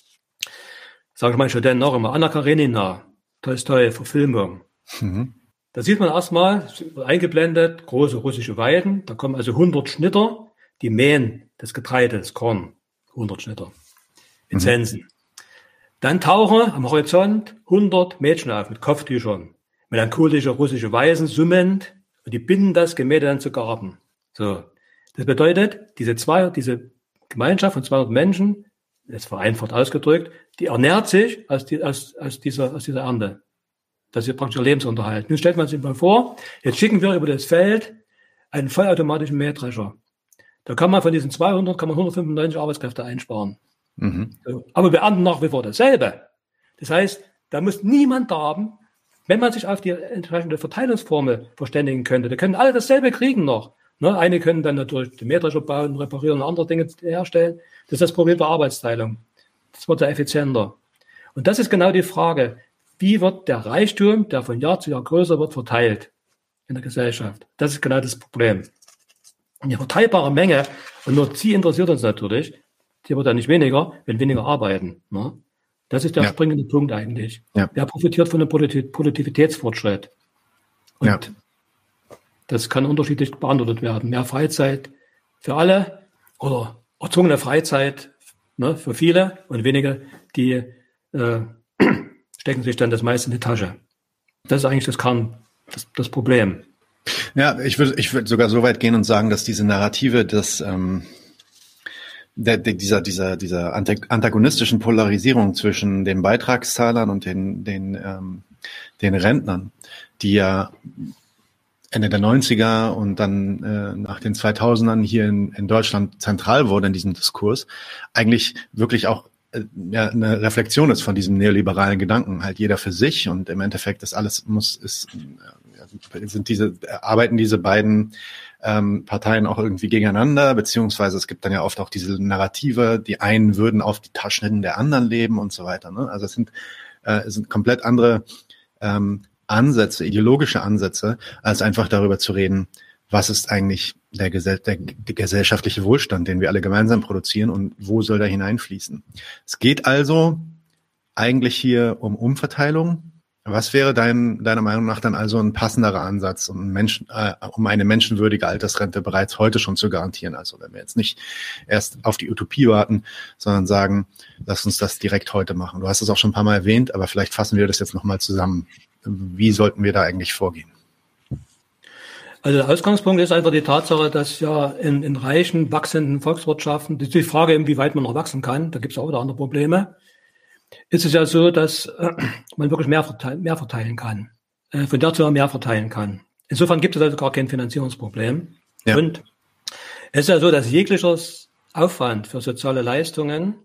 Sage ich meinen Studenten auch immer, Anna Karenina, Tolstoi, Verfilmung. Mhm. Da sieht man erstmal, eingeblendet, große russische Weiden. Da kommen also 100 Schnitter, die mähen das Getreide, das Korn. 100 Schnitter. In mhm. Dann tauchen am Horizont 100 Mädchen auf mit Kopftüchern. Melancholische russische Weisen summend. Und die binden das Gemähte dann zu Garben. So. Das bedeutet, diese zwei, diese Gemeinschaft von 200 Menschen, jetzt vereinfacht ausgedrückt, die ernährt sich aus, die, aus, aus, dieser, aus dieser Ernte. Das ist praktisch der Lebensunterhalt. Nun stellt man sich mal vor, jetzt schicken wir über das Feld einen vollautomatischen Mähdrescher. Da kann man von diesen 200, kann man 195 Arbeitskräfte einsparen. Mhm. Aber wir ernten nach wie vor dasselbe. Das heißt, da muss niemand haben, wenn man sich auf die entsprechende Verteilungsformel verständigen könnte. Da können alle dasselbe kriegen noch. Ne? Eine können dann natürlich den Mähdrescher bauen, reparieren und andere Dinge herstellen. Das ist das Problem der Arbeitsteilung. Das wird ja effizienter. Und das ist genau die Frage wie wird der Reichtum, der von Jahr zu Jahr größer wird, verteilt in der Gesellschaft. Das ist genau das Problem. Eine verteilbare Menge, und nur sie interessiert uns natürlich, die wird dann nicht weniger, wenn weniger arbeiten. Ne? Das ist der ja. springende Punkt eigentlich. Ja. Wer profitiert von dem Produktivitätsfortschritt? Und ja. das kann unterschiedlich beantwortet werden. Mehr Freizeit für alle oder erzwungene Freizeit ne, für viele und wenige, die äh, stecken sich dann das meiste in die Tasche. Das ist eigentlich das Kern, das, das Problem. Ja, ich würde ich würde sogar so weit gehen und sagen, dass diese Narrative des ähm, der, der, dieser dieser dieser antagonistischen Polarisierung zwischen den Beitragszahlern und den den ähm, den Rentnern, die ja Ende der 90er und dann äh, nach den 2000ern hier in, in Deutschland zentral wurde in diesem Diskurs, eigentlich wirklich auch äh, ja, eine Reflexion ist von diesem neoliberalen Gedanken, halt jeder für sich und im Endeffekt ist alles muss ist äh, sind diese arbeiten diese beiden ähm, Parteien auch irgendwie gegeneinander, beziehungsweise es gibt dann ja oft auch diese Narrative, die einen würden auf die Taschen der anderen leben und so weiter. Ne? Also es sind, äh, es sind komplett andere ähm, Ansätze, ideologische Ansätze, als einfach darüber zu reden, was ist eigentlich der, Gesell der, der gesellschaftliche Wohlstand, den wir alle gemeinsam produzieren und wo soll der hineinfließen. Es geht also eigentlich hier um Umverteilung. Was wäre dein, deiner Meinung nach dann also ein passenderer Ansatz, um, Menschen, äh, um eine menschenwürdige Altersrente bereits heute schon zu garantieren? Also wenn wir jetzt nicht erst auf die Utopie warten, sondern sagen, lass uns das direkt heute machen. Du hast es auch schon ein paar Mal erwähnt, aber vielleicht fassen wir das jetzt nochmal zusammen. Wie sollten wir da eigentlich vorgehen? Also der Ausgangspunkt ist einfach die Tatsache, dass ja in, in reichen, wachsenden Volkswirtschaften, die Frage, inwieweit man noch wachsen kann, da gibt es auch wieder andere Probleme, ist es ja so, dass äh, man wirklich mehr, verteilen, mehr verteilen kann, äh, von der zu mehr verteilen kann. Insofern gibt es also gar kein Finanzierungsproblem. Ja. Und es ist ja so, dass jeglicher Aufwand für soziale Leistungen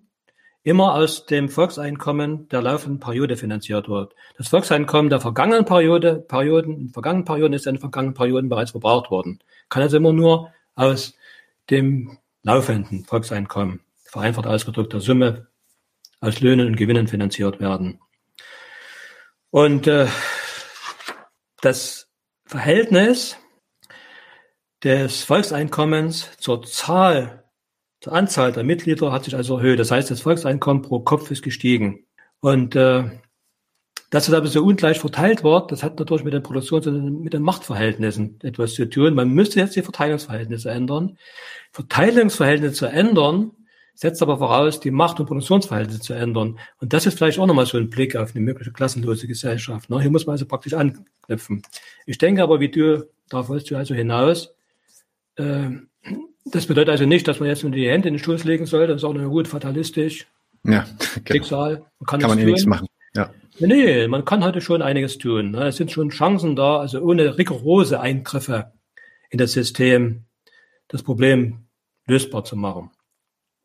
immer aus dem Volkseinkommen der laufenden Periode finanziert wird. Das Volkseinkommen der vergangenen Periode, Perioden, in vergangenen Perioden ist in den vergangenen Perioden bereits verbraucht worden. Kann also immer nur aus dem laufenden Volkseinkommen, vereinfacht ausgedrückter Summe aus Löhnen und Gewinnen finanziert werden. Und äh, das Verhältnis des Volkseinkommens zur Zahl die Anzahl der Mitglieder hat sich also erhöht. Das heißt, das Volkseinkommen pro Kopf ist gestiegen. Und äh, dass es aber so ungleich verteilt wird, das hat natürlich mit den Produktions- und mit den Machtverhältnissen etwas zu tun. Man müsste jetzt die Verteilungsverhältnisse ändern. Verteilungsverhältnisse ändern, setzt aber voraus, die Macht- und Produktionsverhältnisse zu ändern. Und das ist vielleicht auch nochmal so ein Blick auf eine mögliche klassenlose Gesellschaft. Ne? Hier muss man also praktisch anknüpfen. Ich denke aber, wie du, da wolltest du also hinaus, äh, das bedeutet also nicht, dass man jetzt nur die Hände in den Schoß legen soll. Das ist auch nur gut fatalistisch. Ja, genau. Schicksal. Man kann, kann man eh nichts machen. Ja. Nee, man kann heute schon einiges tun. Ne? Es sind schon Chancen da, also ohne rigorose Eingriffe in das System das Problem lösbar zu machen.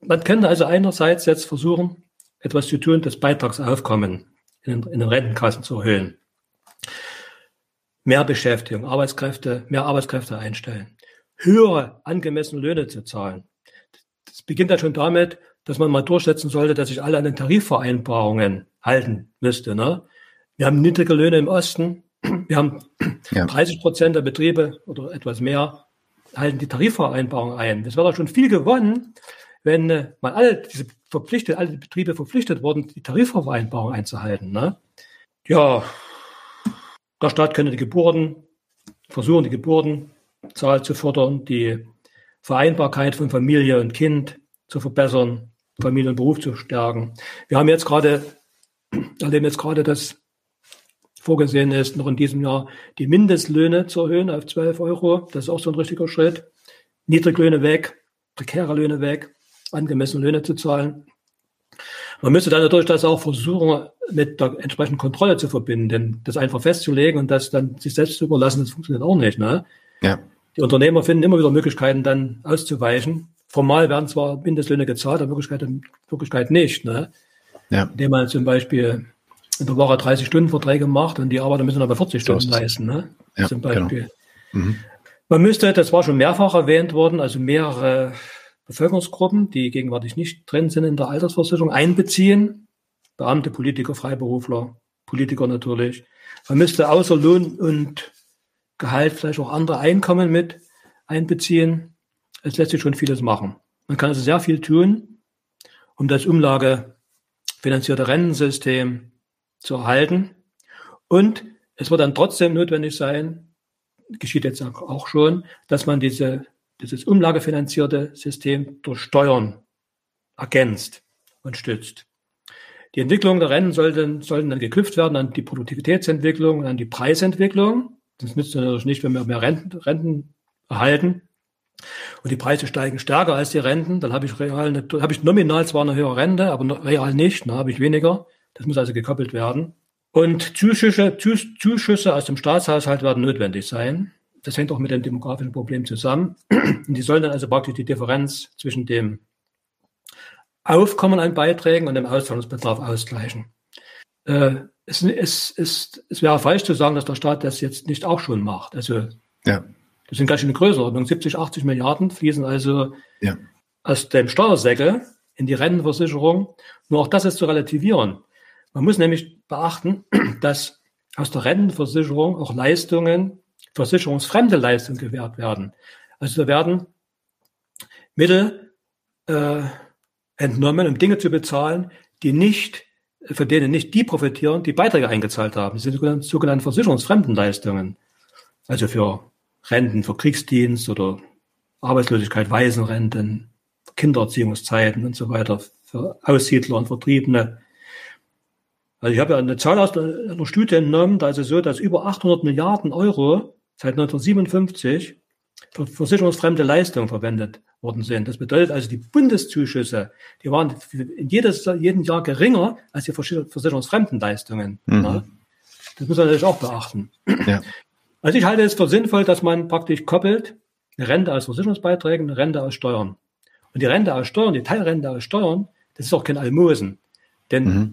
Man könnte also einerseits jetzt versuchen, etwas zu tun, das Beitragsaufkommen in den, in den Rentenkassen zu erhöhen. Mehr Beschäftigung, Arbeitskräfte, mehr Arbeitskräfte einstellen höhere angemessene Löhne zu zahlen. Das beginnt ja schon damit, dass man mal durchsetzen sollte, dass sich alle an den Tarifvereinbarungen halten müsste. Ne? Wir haben niedrige Löhne im Osten. Wir haben ja. 30 Prozent der Betriebe oder etwas mehr halten die Tarifvereinbarung ein. Das wäre doch schon viel gewonnen, wenn äh, mal alle diese verpflichtet, alle Betriebe verpflichtet wurden, die Tarifvereinbarung einzuhalten. Ne? Ja, der Staat könnte die Geburten, versuchen die Geburten Zahl zu fördern, die Vereinbarkeit von Familie und Kind zu verbessern, Familie und Beruf zu stärken. Wir haben jetzt gerade, erleben jetzt gerade, dass vorgesehen ist, noch in diesem Jahr die Mindestlöhne zu erhöhen auf 12 Euro. Das ist auch so ein richtiger Schritt. Niedriglöhne weg, prekäre Löhne weg, angemessene Löhne zu zahlen. Man müsste dann natürlich das auch versuchen, mit der entsprechenden Kontrolle zu verbinden, denn das einfach festzulegen und das dann sich selbst zu überlassen, das funktioniert auch nicht. Ne? Ja. Die Unternehmer finden immer wieder Möglichkeiten, dann auszuweichen. Formal werden zwar Mindestlöhne gezahlt, aber Wirklichkeit, in Wirklichkeit nicht. Ne? Ja. Indem man zum Beispiel in der Woche 30 Stunden Verträge macht und die Arbeiter müssen aber 40 Stunden leisten. Ne? Ja, zum genau. Beispiel. Genau. Mhm. Man müsste, das war schon mehrfach erwähnt worden, also mehrere Bevölkerungsgruppen, die gegenwärtig nicht drin sind in der Altersversicherung, einbeziehen. Beamte, Politiker, Freiberufler, Politiker natürlich. Man müsste außer Lohn und Gehalt, vielleicht auch andere Einkommen mit einbeziehen. Es lässt sich schon vieles machen. Man kann also sehr viel tun, um das umlagefinanzierte Rentensystem zu erhalten. Und es wird dann trotzdem notwendig sein, geschieht jetzt auch schon, dass man diese, dieses umlagefinanzierte System durch Steuern ergänzt und stützt. Die Entwicklung der Renten sollten, sollten dann geknüpft werden an die Produktivitätsentwicklung, an die Preisentwicklung. Das nützt natürlich nicht, wenn wir mehr Renten, Renten erhalten und die Preise steigen stärker als die Renten, dann habe ich real, eine, habe ich nominal zwar eine höhere Rente, aber real nicht, dann habe ich weniger. Das muss also gekoppelt werden. Und Zuschüsse, Zuschüsse aus dem Staatshaushalt werden notwendig sein. Das hängt auch mit dem demografischen Problem zusammen. Und die sollen dann also praktisch die Differenz zwischen dem Aufkommen an Beiträgen und dem Auszahlungsbedarf ausgleichen. Äh, es, es, es, es wäre falsch zu sagen, dass der Staat das jetzt nicht auch schon macht. Also ja. das sind ganz schön Größenordnung. 70, 80 Milliarden fließen also ja. aus dem Steuersäckel in die Rentenversicherung. Nur auch das ist zu relativieren. Man muss nämlich beachten, dass aus der Rentenversicherung auch Leistungen, versicherungsfremde Leistungen gewährt werden. Also da werden Mittel äh, entnommen, um Dinge zu bezahlen, die nicht, für denen nicht die profitieren, die Beiträge eingezahlt haben. Das sind sogenannte versicherungsfremden Leistungen. Also für Renten, für Kriegsdienst oder Arbeitslosigkeit, Waisenrenten, Kindererziehungszeiten und so weiter, für Aussiedler und Vertriebene. Also ich habe ja eine Zahl aus einer Studie entnommen, da ist es so, dass über 800 Milliarden Euro seit 1957 für versicherungsfremde Leistungen verwendet worden sind. Das bedeutet also, die Bundeszuschüsse, die waren in jedes, jedem Jahr geringer als die versicherungsfremden Leistungen. Mhm. Ja. Das muss man natürlich auch beachten. Ja. Also ich halte es für sinnvoll, dass man praktisch koppelt eine Rente aus Versicherungsbeiträgen, eine Rente aus Steuern. Und die Rente aus Steuern, die Teilrente aus Steuern, das ist auch kein Almosen. Denn mhm.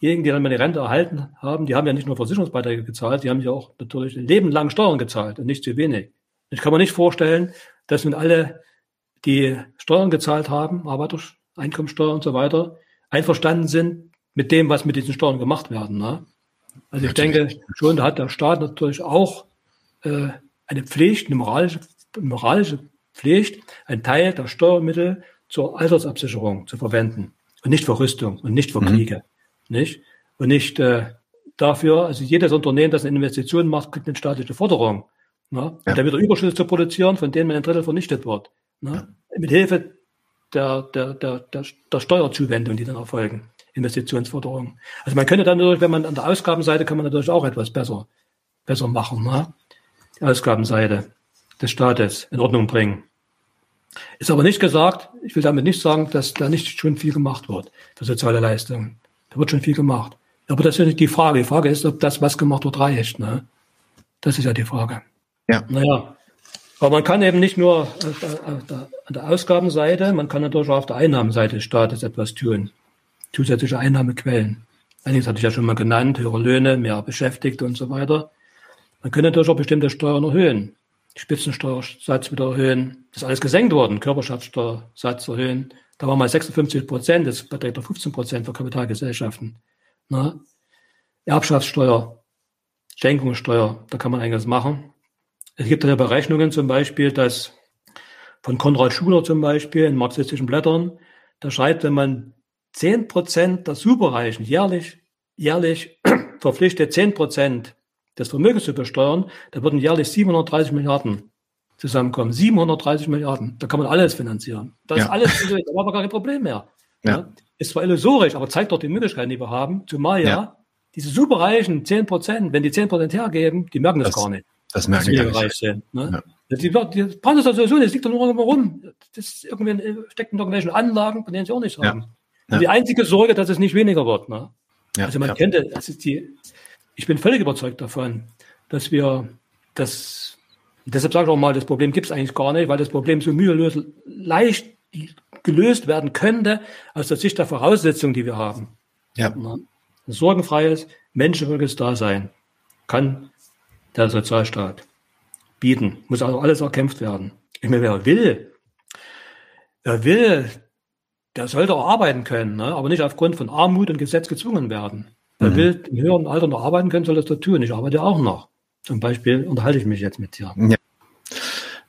Diejenigen, die dann mal die Rente erhalten haben, die haben ja nicht nur Versicherungsbeiträge gezahlt, die haben ja auch natürlich ein Leben lang Steuern gezahlt und nicht zu wenig. Ich kann mir nicht vorstellen, dass nun alle, die Steuern gezahlt haben, Arbeiter, Einkommensteuer und so weiter, einverstanden sind mit dem, was mit diesen Steuern gemacht werden. Ne? Also ich denke schon, da hat der Staat natürlich auch äh, eine Pflicht, eine moralische, moralische Pflicht, einen Teil der Steuermittel zur Altersabsicherung zu verwenden und nicht für Rüstung und nicht für mhm. Kriege, nicht? Und nicht äh, dafür, also jedes Unternehmen, das eine Investition macht, kriegt eine staatliche Forderung. Ne? Ja. Dann wieder Überschüsse zu produzieren, von denen ein Drittel vernichtet wird. Ne? Ja. Mit Hilfe der, der, der, der, der Steuerzuwendung, die dann erfolgen. Investitionsforderungen. Also man könnte dann natürlich, wenn man an der Ausgabenseite kann man natürlich auch etwas besser, besser machen, ne? die Ausgabenseite des Staates in Ordnung bringen. Ist aber nicht gesagt, ich will damit nicht sagen, dass da nicht schon viel gemacht wird für soziale Leistungen. Da wird schon viel gemacht. Aber das ist ja nicht die Frage. Die Frage ist, ob das, was gemacht wird, reicht. Ne? Das ist ja die Frage. Ja. Naja. Aber man kann eben nicht nur auf der, an der Ausgabenseite, man kann natürlich auch auf der Einnahmenseite des Staates etwas tun. Zusätzliche Einnahmequellen. Einiges hatte ich ja schon mal genannt, höhere Löhne, mehr Beschäftigte und so weiter. Man könnte natürlich auch bestimmte Steuern erhöhen. Spitzensteuersatz wieder erhöhen. Das ist alles gesenkt worden. Körperschaftssteuersatz erhöhen. Da war mal 56 Prozent, das beträgt 15 Prozent für Kapitalgesellschaften. Na? Erbschaftssteuer, Schenkungssteuer, da kann man einiges machen. Es gibt ja Berechnungen zum Beispiel, dass von Konrad Schuler zum Beispiel in marxistischen Blättern, da schreibt, wenn man 10 Prozent der Superreichen jährlich, jährlich verpflichtet 10 Prozent des Vermögens zu besteuern, da würden jährlich 730 Milliarden zusammenkommen. 730 Milliarden. Da kann man alles finanzieren. Da ist ja. alles, da war aber gar kein Problem mehr. Ja. ja. Ist zwar illusorisch, aber zeigt doch die Möglichkeiten, die wir haben. Zumal ja, ja diese superreichen 10 Prozent, wenn die 10 Prozent hergeben, die merken das, das gar nicht. Das merken die reich sind. Ne? Ja. Die, die brauchen das sowieso das liegt doch nur irgendwo rum. Das ist irgendwie, steckt in irgendwelchen Anlagen, von denen sie auch nichts haben. Ja. Die einzige Sorge, dass es nicht weniger wird. Ne? also man kennt das, ist die, ich bin völlig überzeugt davon, dass wir das, deshalb sage ich auch mal, das Problem gibt es eigentlich gar nicht, weil das Problem so mühelos leicht gelöst werden könnte aus der Sicht der Voraussetzungen, die wir haben. Ja. Ein sorgenfreies, menschenwürdiges Dasein kann der Sozialstaat bieten. Muss also alles erkämpft werden. Ich meine, wer will, wer will, der sollte auch arbeiten können, ne? aber nicht aufgrund von Armut und Gesetz gezwungen werden. Wer mhm. will im höheren Alter noch arbeiten können, soll das doch tun. Ich arbeite auch noch. Zum Beispiel unterhalte ich mich jetzt mit dir. Ja.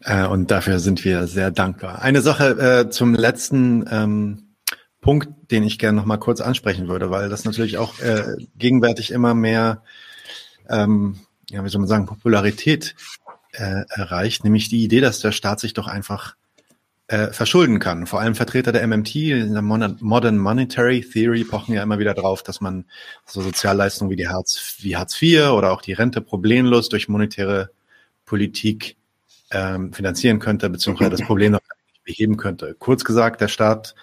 Äh, und dafür sind wir sehr dankbar. Eine Sache äh, zum letzten ähm, Punkt, den ich gerne noch mal kurz ansprechen würde, weil das natürlich auch äh, gegenwärtig immer mehr, ähm, ja, wie soll man sagen, Popularität äh, erreicht, nämlich die Idee, dass der Staat sich doch einfach äh, verschulden kann. Vor allem Vertreter der MMT, in der Modern Monetary Theory, pochen ja immer wieder drauf, dass man so Sozialleistungen wie die Hartz, wie Hartz IV oder auch die Rente problemlos durch monetäre Politik ähm, finanzieren könnte, beziehungsweise das Problem noch beheben könnte. Kurz gesagt, der Staat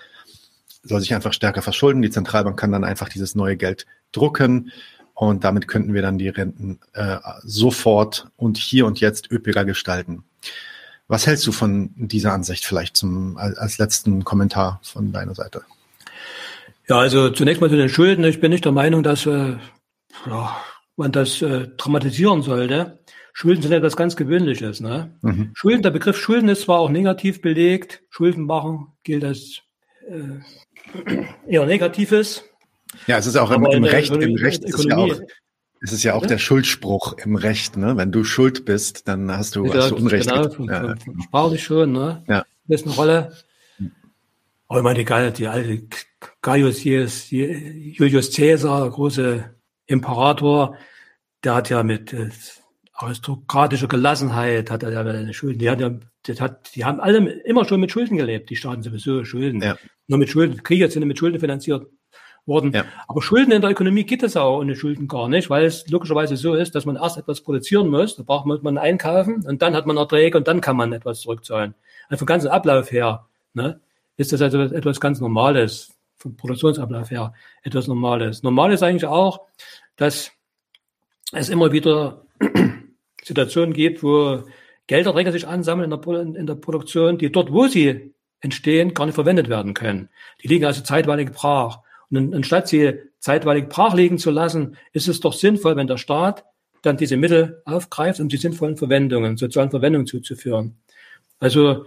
soll sich einfach stärker verschulden. Die Zentralbank kann dann einfach dieses neue Geld drucken Und damit könnten wir dann die Renten äh, sofort und hier und jetzt üppiger gestalten. Was hältst du von dieser Ansicht vielleicht zum, als letzten Kommentar von deiner Seite? Ja, also zunächst mal zu den Schulden. Ich bin nicht der Meinung, dass äh, ja, man das äh, dramatisieren sollte. Schulden sind etwas ganz Gewöhnliches. Ne? Mhm. Schulden, der Begriff Schulden ist zwar auch negativ belegt. Schulden machen gilt als äh, eher Negatives. Ja, es ist auch im, im Recht, im Recht ist ja auch, es ist ja auch der Schuldspruch im Recht, ne? Wenn du schuld bist, dann hast du, hast du Unrecht. Genau, von, ja. von, sprachlich schon, ne? Ja. Das ist eine Rolle. Aber ich meine, die, die alte Gaius Julius Caesar, der große Imperator, der hat ja mit äh, aristokratischer Gelassenheit, hat er ja eine Schulden, die, hat ja, das hat, die haben alle immer schon mit Schulden gelebt, die Staaten sowieso Schulden. Ja. Nur mit Schulden, Kriege sind mit Schulden finanziert worden. Ja. Aber Schulden in der Ökonomie gibt es auch ohne Schulden gar nicht, weil es logischerweise so ist, dass man erst etwas produzieren muss, da braucht man, man einkaufen und dann hat man Erträge und dann kann man etwas zurückzahlen. Also vom ganzen Ablauf her ne, ist das also etwas ganz Normales, vom Produktionsablauf her etwas Normales. Normal ist eigentlich auch, dass es immer wieder Situationen gibt, wo Gelderträger sich ansammeln in der, in der Produktion, die dort, wo sie entstehen, gar nicht verwendet werden können. Die liegen also zeitweilig brach. Und anstatt sie zeitweilig brach liegen zu lassen, ist es doch sinnvoll, wenn der Staat dann diese Mittel aufgreift, um die sinnvollen Verwendungen, sozialen Verwendungen zuzuführen. Also,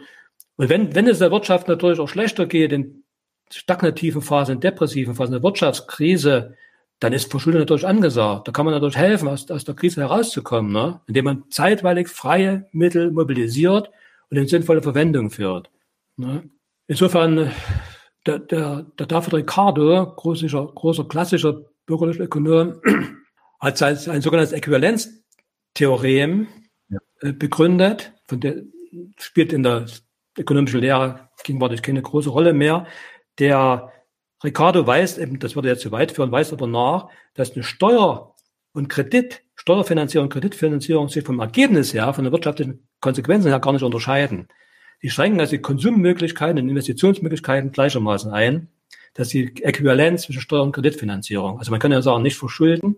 und wenn, wenn es der Wirtschaft natürlich auch schlechter geht, in stagnativen Phasen, in depressiven Phasen, in der Wirtschaftskrise, dann ist Verschuldung natürlich angesagt. Da kann man natürlich helfen, aus, aus der Krise herauszukommen, ne? indem man zeitweilig freie Mittel mobilisiert und in sinnvolle Verwendung führt. Ne? Insofern der, der, der David Ricardo, großer, großer klassischer bürgerlicher Ökonom, hat ein, ein sogenanntes Äquivalenztheorem ja. äh, begründet, von der spielt in der ökonomischen Lehre gegenwärtig keine große Rolle mehr. Der Ricardo weist eben, das würde jetzt zu weit führen, weist aber nach, dass eine Steuer- und Kredit, Steuerfinanzierung, Kreditfinanzierung sich vom Ergebnis her, von den wirtschaftlichen Konsequenzen her gar nicht unterscheiden. Die schränken also die Konsummöglichkeiten und Investitionsmöglichkeiten gleichermaßen ein. Das ist die Äquivalenz zwischen Steuer- und Kreditfinanzierung. Also man kann ja sagen, nicht verschulden,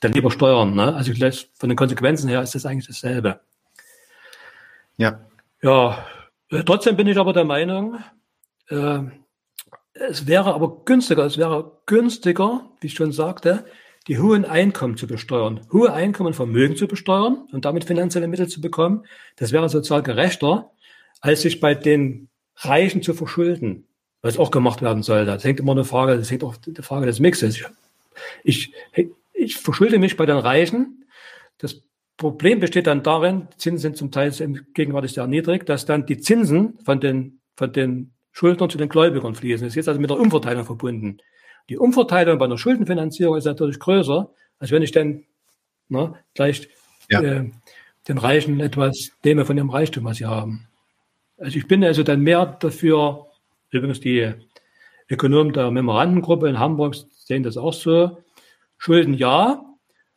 dann lieber steuern. Ne? Also von den Konsequenzen her ist das eigentlich dasselbe. Ja. Ja, äh, trotzdem bin ich aber der Meinung, äh, es wäre aber günstiger, es wäre günstiger, wie ich schon sagte, die hohen Einkommen zu besteuern, hohe Einkommen und Vermögen zu besteuern und damit finanzielle Mittel zu bekommen. Das wäre sozial gerechter, als sich bei den Reichen zu verschulden, was auch gemacht werden soll. Das hängt immer eine Frage, das hängt auch die Frage des Mixes. Ich, ich, ich verschulde mich bei den Reichen. Das Problem besteht dann darin, Zinsen sind zum Teil gegenwärtig sehr niedrig, dass dann die Zinsen von den, von den Schuldnern zu den Gläubigern fließen. Das ist jetzt also mit der Umverteilung verbunden. Die Umverteilung bei einer Schuldenfinanzierung ist natürlich größer, als wenn ich dann ne, gleich ja. äh, den Reichen etwas nehme von ihrem Reichtum, was sie haben. Also ich bin also dann mehr dafür, übrigens die Ökonomen der Memorandengruppe in Hamburg sehen das auch so, Schulden ja,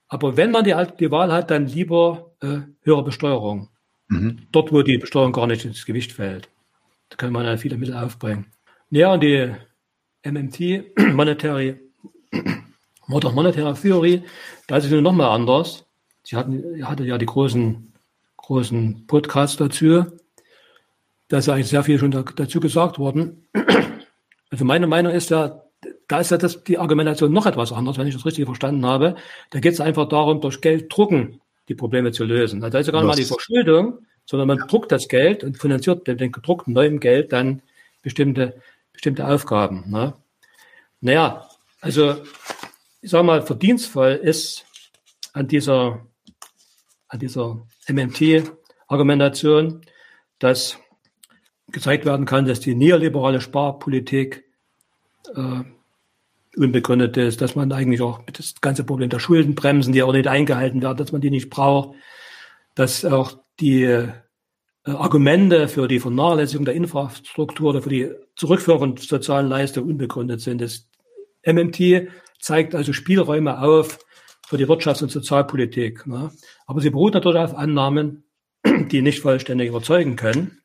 aber wenn man die, die Wahl hat, dann lieber äh, höhere Besteuerung. Mhm. Dort, wo die Besteuerung gar nicht ins Gewicht fällt. Da kann man dann viele Mittel aufbringen. Ja, und die MMT, Monetary, Modern Monetary Theory, da ist es nur nochmal anders. Sie hatten, hatte ja die großen, großen Podcasts dazu. Da ist ja eigentlich sehr viel schon dazu gesagt worden. Also meine Meinung ist ja, da ist ja das, die Argumentation noch etwas anders, wenn ich das richtig verstanden habe. Da geht es einfach darum, durch Geld drucken die Probleme zu lösen. Also da ist ja gar nicht mal die Verschuldung, sondern man druckt das Geld und finanziert mit dem gedruckten neuen Geld dann bestimmte, bestimmte Aufgaben. Ne? Naja, also ich sage mal, verdienstvoll ist an dieser, an dieser MMT-Argumentation, dass gezeigt werden kann, dass die neoliberale Sparpolitik äh, unbegründet ist, dass man eigentlich auch das ganze Problem der Schuldenbremsen, die auch nicht eingehalten werden, dass man die nicht braucht, dass auch die äh, Argumente für die Vernachlässigung der Infrastruktur oder für die Zurückführung von sozialen Leistungen unbegründet sind. Das MMT zeigt also Spielräume auf für die Wirtschafts- und Sozialpolitik. Ne? Aber sie beruht natürlich auf Annahmen, die nicht vollständig überzeugen können.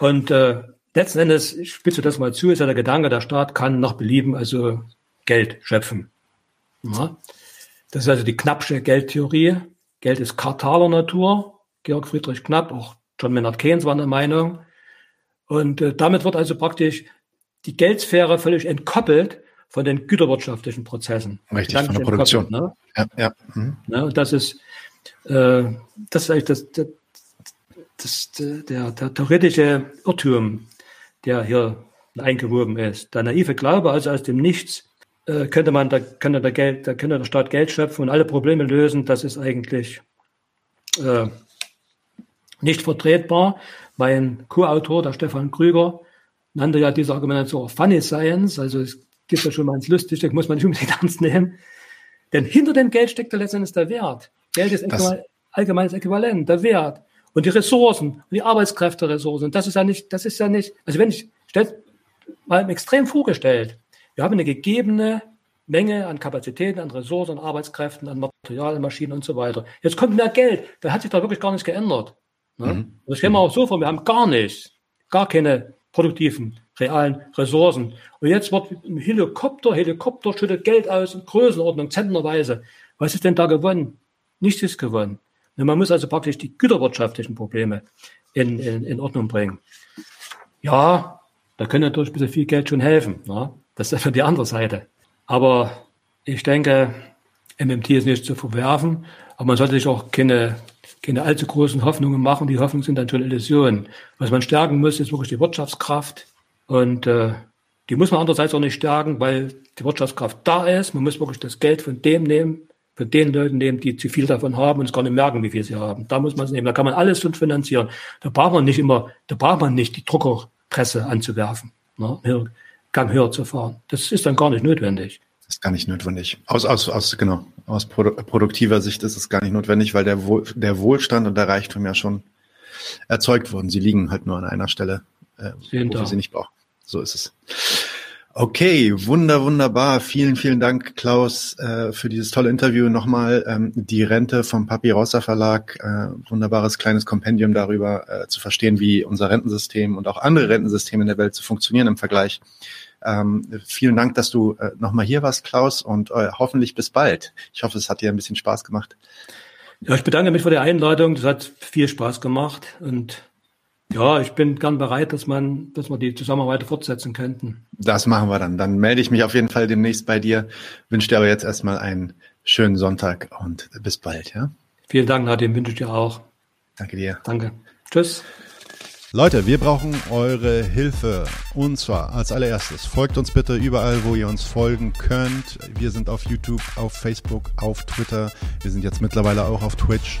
Und äh, letzten Endes, ich spitze das mal zu, ist ja der Gedanke, der Staat kann nach Belieben also Geld schöpfen. Ja? Das ist also die Knappsche Geldtheorie. Geld ist kartaler Natur. Georg Friedrich Knapp, auch John Maynard Keynes waren der Meinung. Und äh, damit wird also praktisch die Geldsphäre völlig entkoppelt von den güterwirtschaftlichen Prozessen. Richtig, von der Produktion. Ne? Ja, ja. Mhm. Ne, und das ist, äh, das ist eigentlich das, das, das, der, der theoretische Irrtum, der hier eingewoben ist. Der naive Glaube, also aus dem Nichts, äh, könnte man, da könnte der Geld, da könnte der Staat Geld schöpfen und alle Probleme lösen. Das ist eigentlich äh, nicht vertretbar. Mein Co-Autor, der Stefan Krüger, nannte ja diese Argumentation Funny Science, also es gibt ja schon mal ins Lustige, muss man nicht unbedingt ernst nehmen. Denn hinter dem Geld steckt letztendlich der Wert. Geld ist allgemeines Äquivalent, der Wert. Und die Ressourcen, und die Arbeitskräfte-Ressourcen. Das ist ja nicht, das ist ja nicht, also wenn ich, stellt mal im Extrem vorgestellt, wir haben eine gegebene Menge an Kapazitäten, an Ressourcen, an Arbeitskräften, an Material, an Maschinen und so weiter. Jetzt kommt mehr Geld. Da hat sich da wirklich gar nichts geändert. Ne? Mhm. Das stellen wir auch so vor, wir haben gar nichts, gar keine produktiven, realen Ressourcen. Und jetzt wird ein Helikopter, Helikopter schüttet Geld aus in Größenordnung, zentnerweise. Was ist denn da gewonnen? Nichts ist gewonnen. Man muss also praktisch die güterwirtschaftlichen Probleme in, in, in Ordnung bringen. Ja, da können natürlich ein bisschen viel Geld schon helfen. Ne? Das ist für die andere Seite. Aber ich denke, MMT ist nicht zu verwerfen, aber man sollte sich auch keine keine allzu großen Hoffnungen machen. Die Hoffnungen sind dann schon Illusionen. Was man stärken muss, ist wirklich die Wirtschaftskraft. Und äh, die muss man andererseits auch nicht stärken, weil die Wirtschaftskraft da ist. Man muss wirklich das Geld von dem nehmen, von den Leuten nehmen, die zu viel davon haben und es gar nicht merken, wie viel sie haben. Da muss man es nehmen. Da kann man alles von finanzieren. Da braucht man nicht immer, da braucht man nicht die Druckerpresse anzuwerfen, ne, Gang höher zu fahren. Das ist dann gar nicht notwendig. Das ist gar nicht notwendig. Aus, aus, aus, genau, aus produ produktiver Sicht ist es gar nicht notwendig, weil der, Wohl, der Wohlstand und der Reichtum ja schon erzeugt wurden. Sie liegen halt nur an einer Stelle, äh, wo wir sie nicht brauchen. So ist es. Okay, wunder, wunderbar. Vielen, vielen Dank, Klaus, äh, für dieses tolle Interview. Nochmal ähm, die Rente vom Papirossa Verlag. Äh, wunderbares kleines Kompendium darüber äh, zu verstehen, wie unser Rentensystem und auch andere Rentensysteme in der Welt zu funktionieren im Vergleich ähm, vielen Dank, dass du äh, nochmal hier warst, Klaus, und äh, hoffentlich bis bald. Ich hoffe, es hat dir ein bisschen Spaß gemacht. Ja, ich bedanke mich für die Einladung. Das hat viel Spaß gemacht und ja, ich bin gern bereit, dass man, dass wir die Zusammenarbeit fortsetzen könnten. Das machen wir dann. Dann melde ich mich auf jeden Fall demnächst bei dir. Wünsche dir aber jetzt erstmal einen schönen Sonntag und bis bald, ja? Vielen Dank, Nadim, wünsche ich dir auch. Danke dir. Danke. Tschüss. Leute, wir brauchen eure Hilfe. Und zwar als allererstes, folgt uns bitte überall, wo ihr uns folgen könnt. Wir sind auf YouTube, auf Facebook, auf Twitter. Wir sind jetzt mittlerweile auch auf Twitch.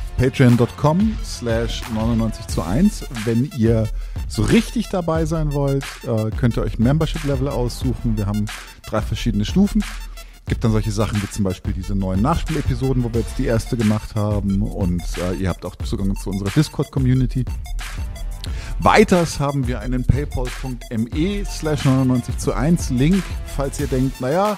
Patreon.com slash 99 zu 1. Wenn ihr so richtig dabei sein wollt, äh, könnt ihr euch Membership-Level aussuchen. Wir haben drei verschiedene Stufen gibt dann solche Sachen wie zum Beispiel diese neuen Nachspielepisoden, wo wir jetzt die erste gemacht haben und äh, ihr habt auch Zugang zu unserer Discord-Community. Weiters haben wir einen paypal.me slash 99 zu 1 Link, falls ihr denkt, naja,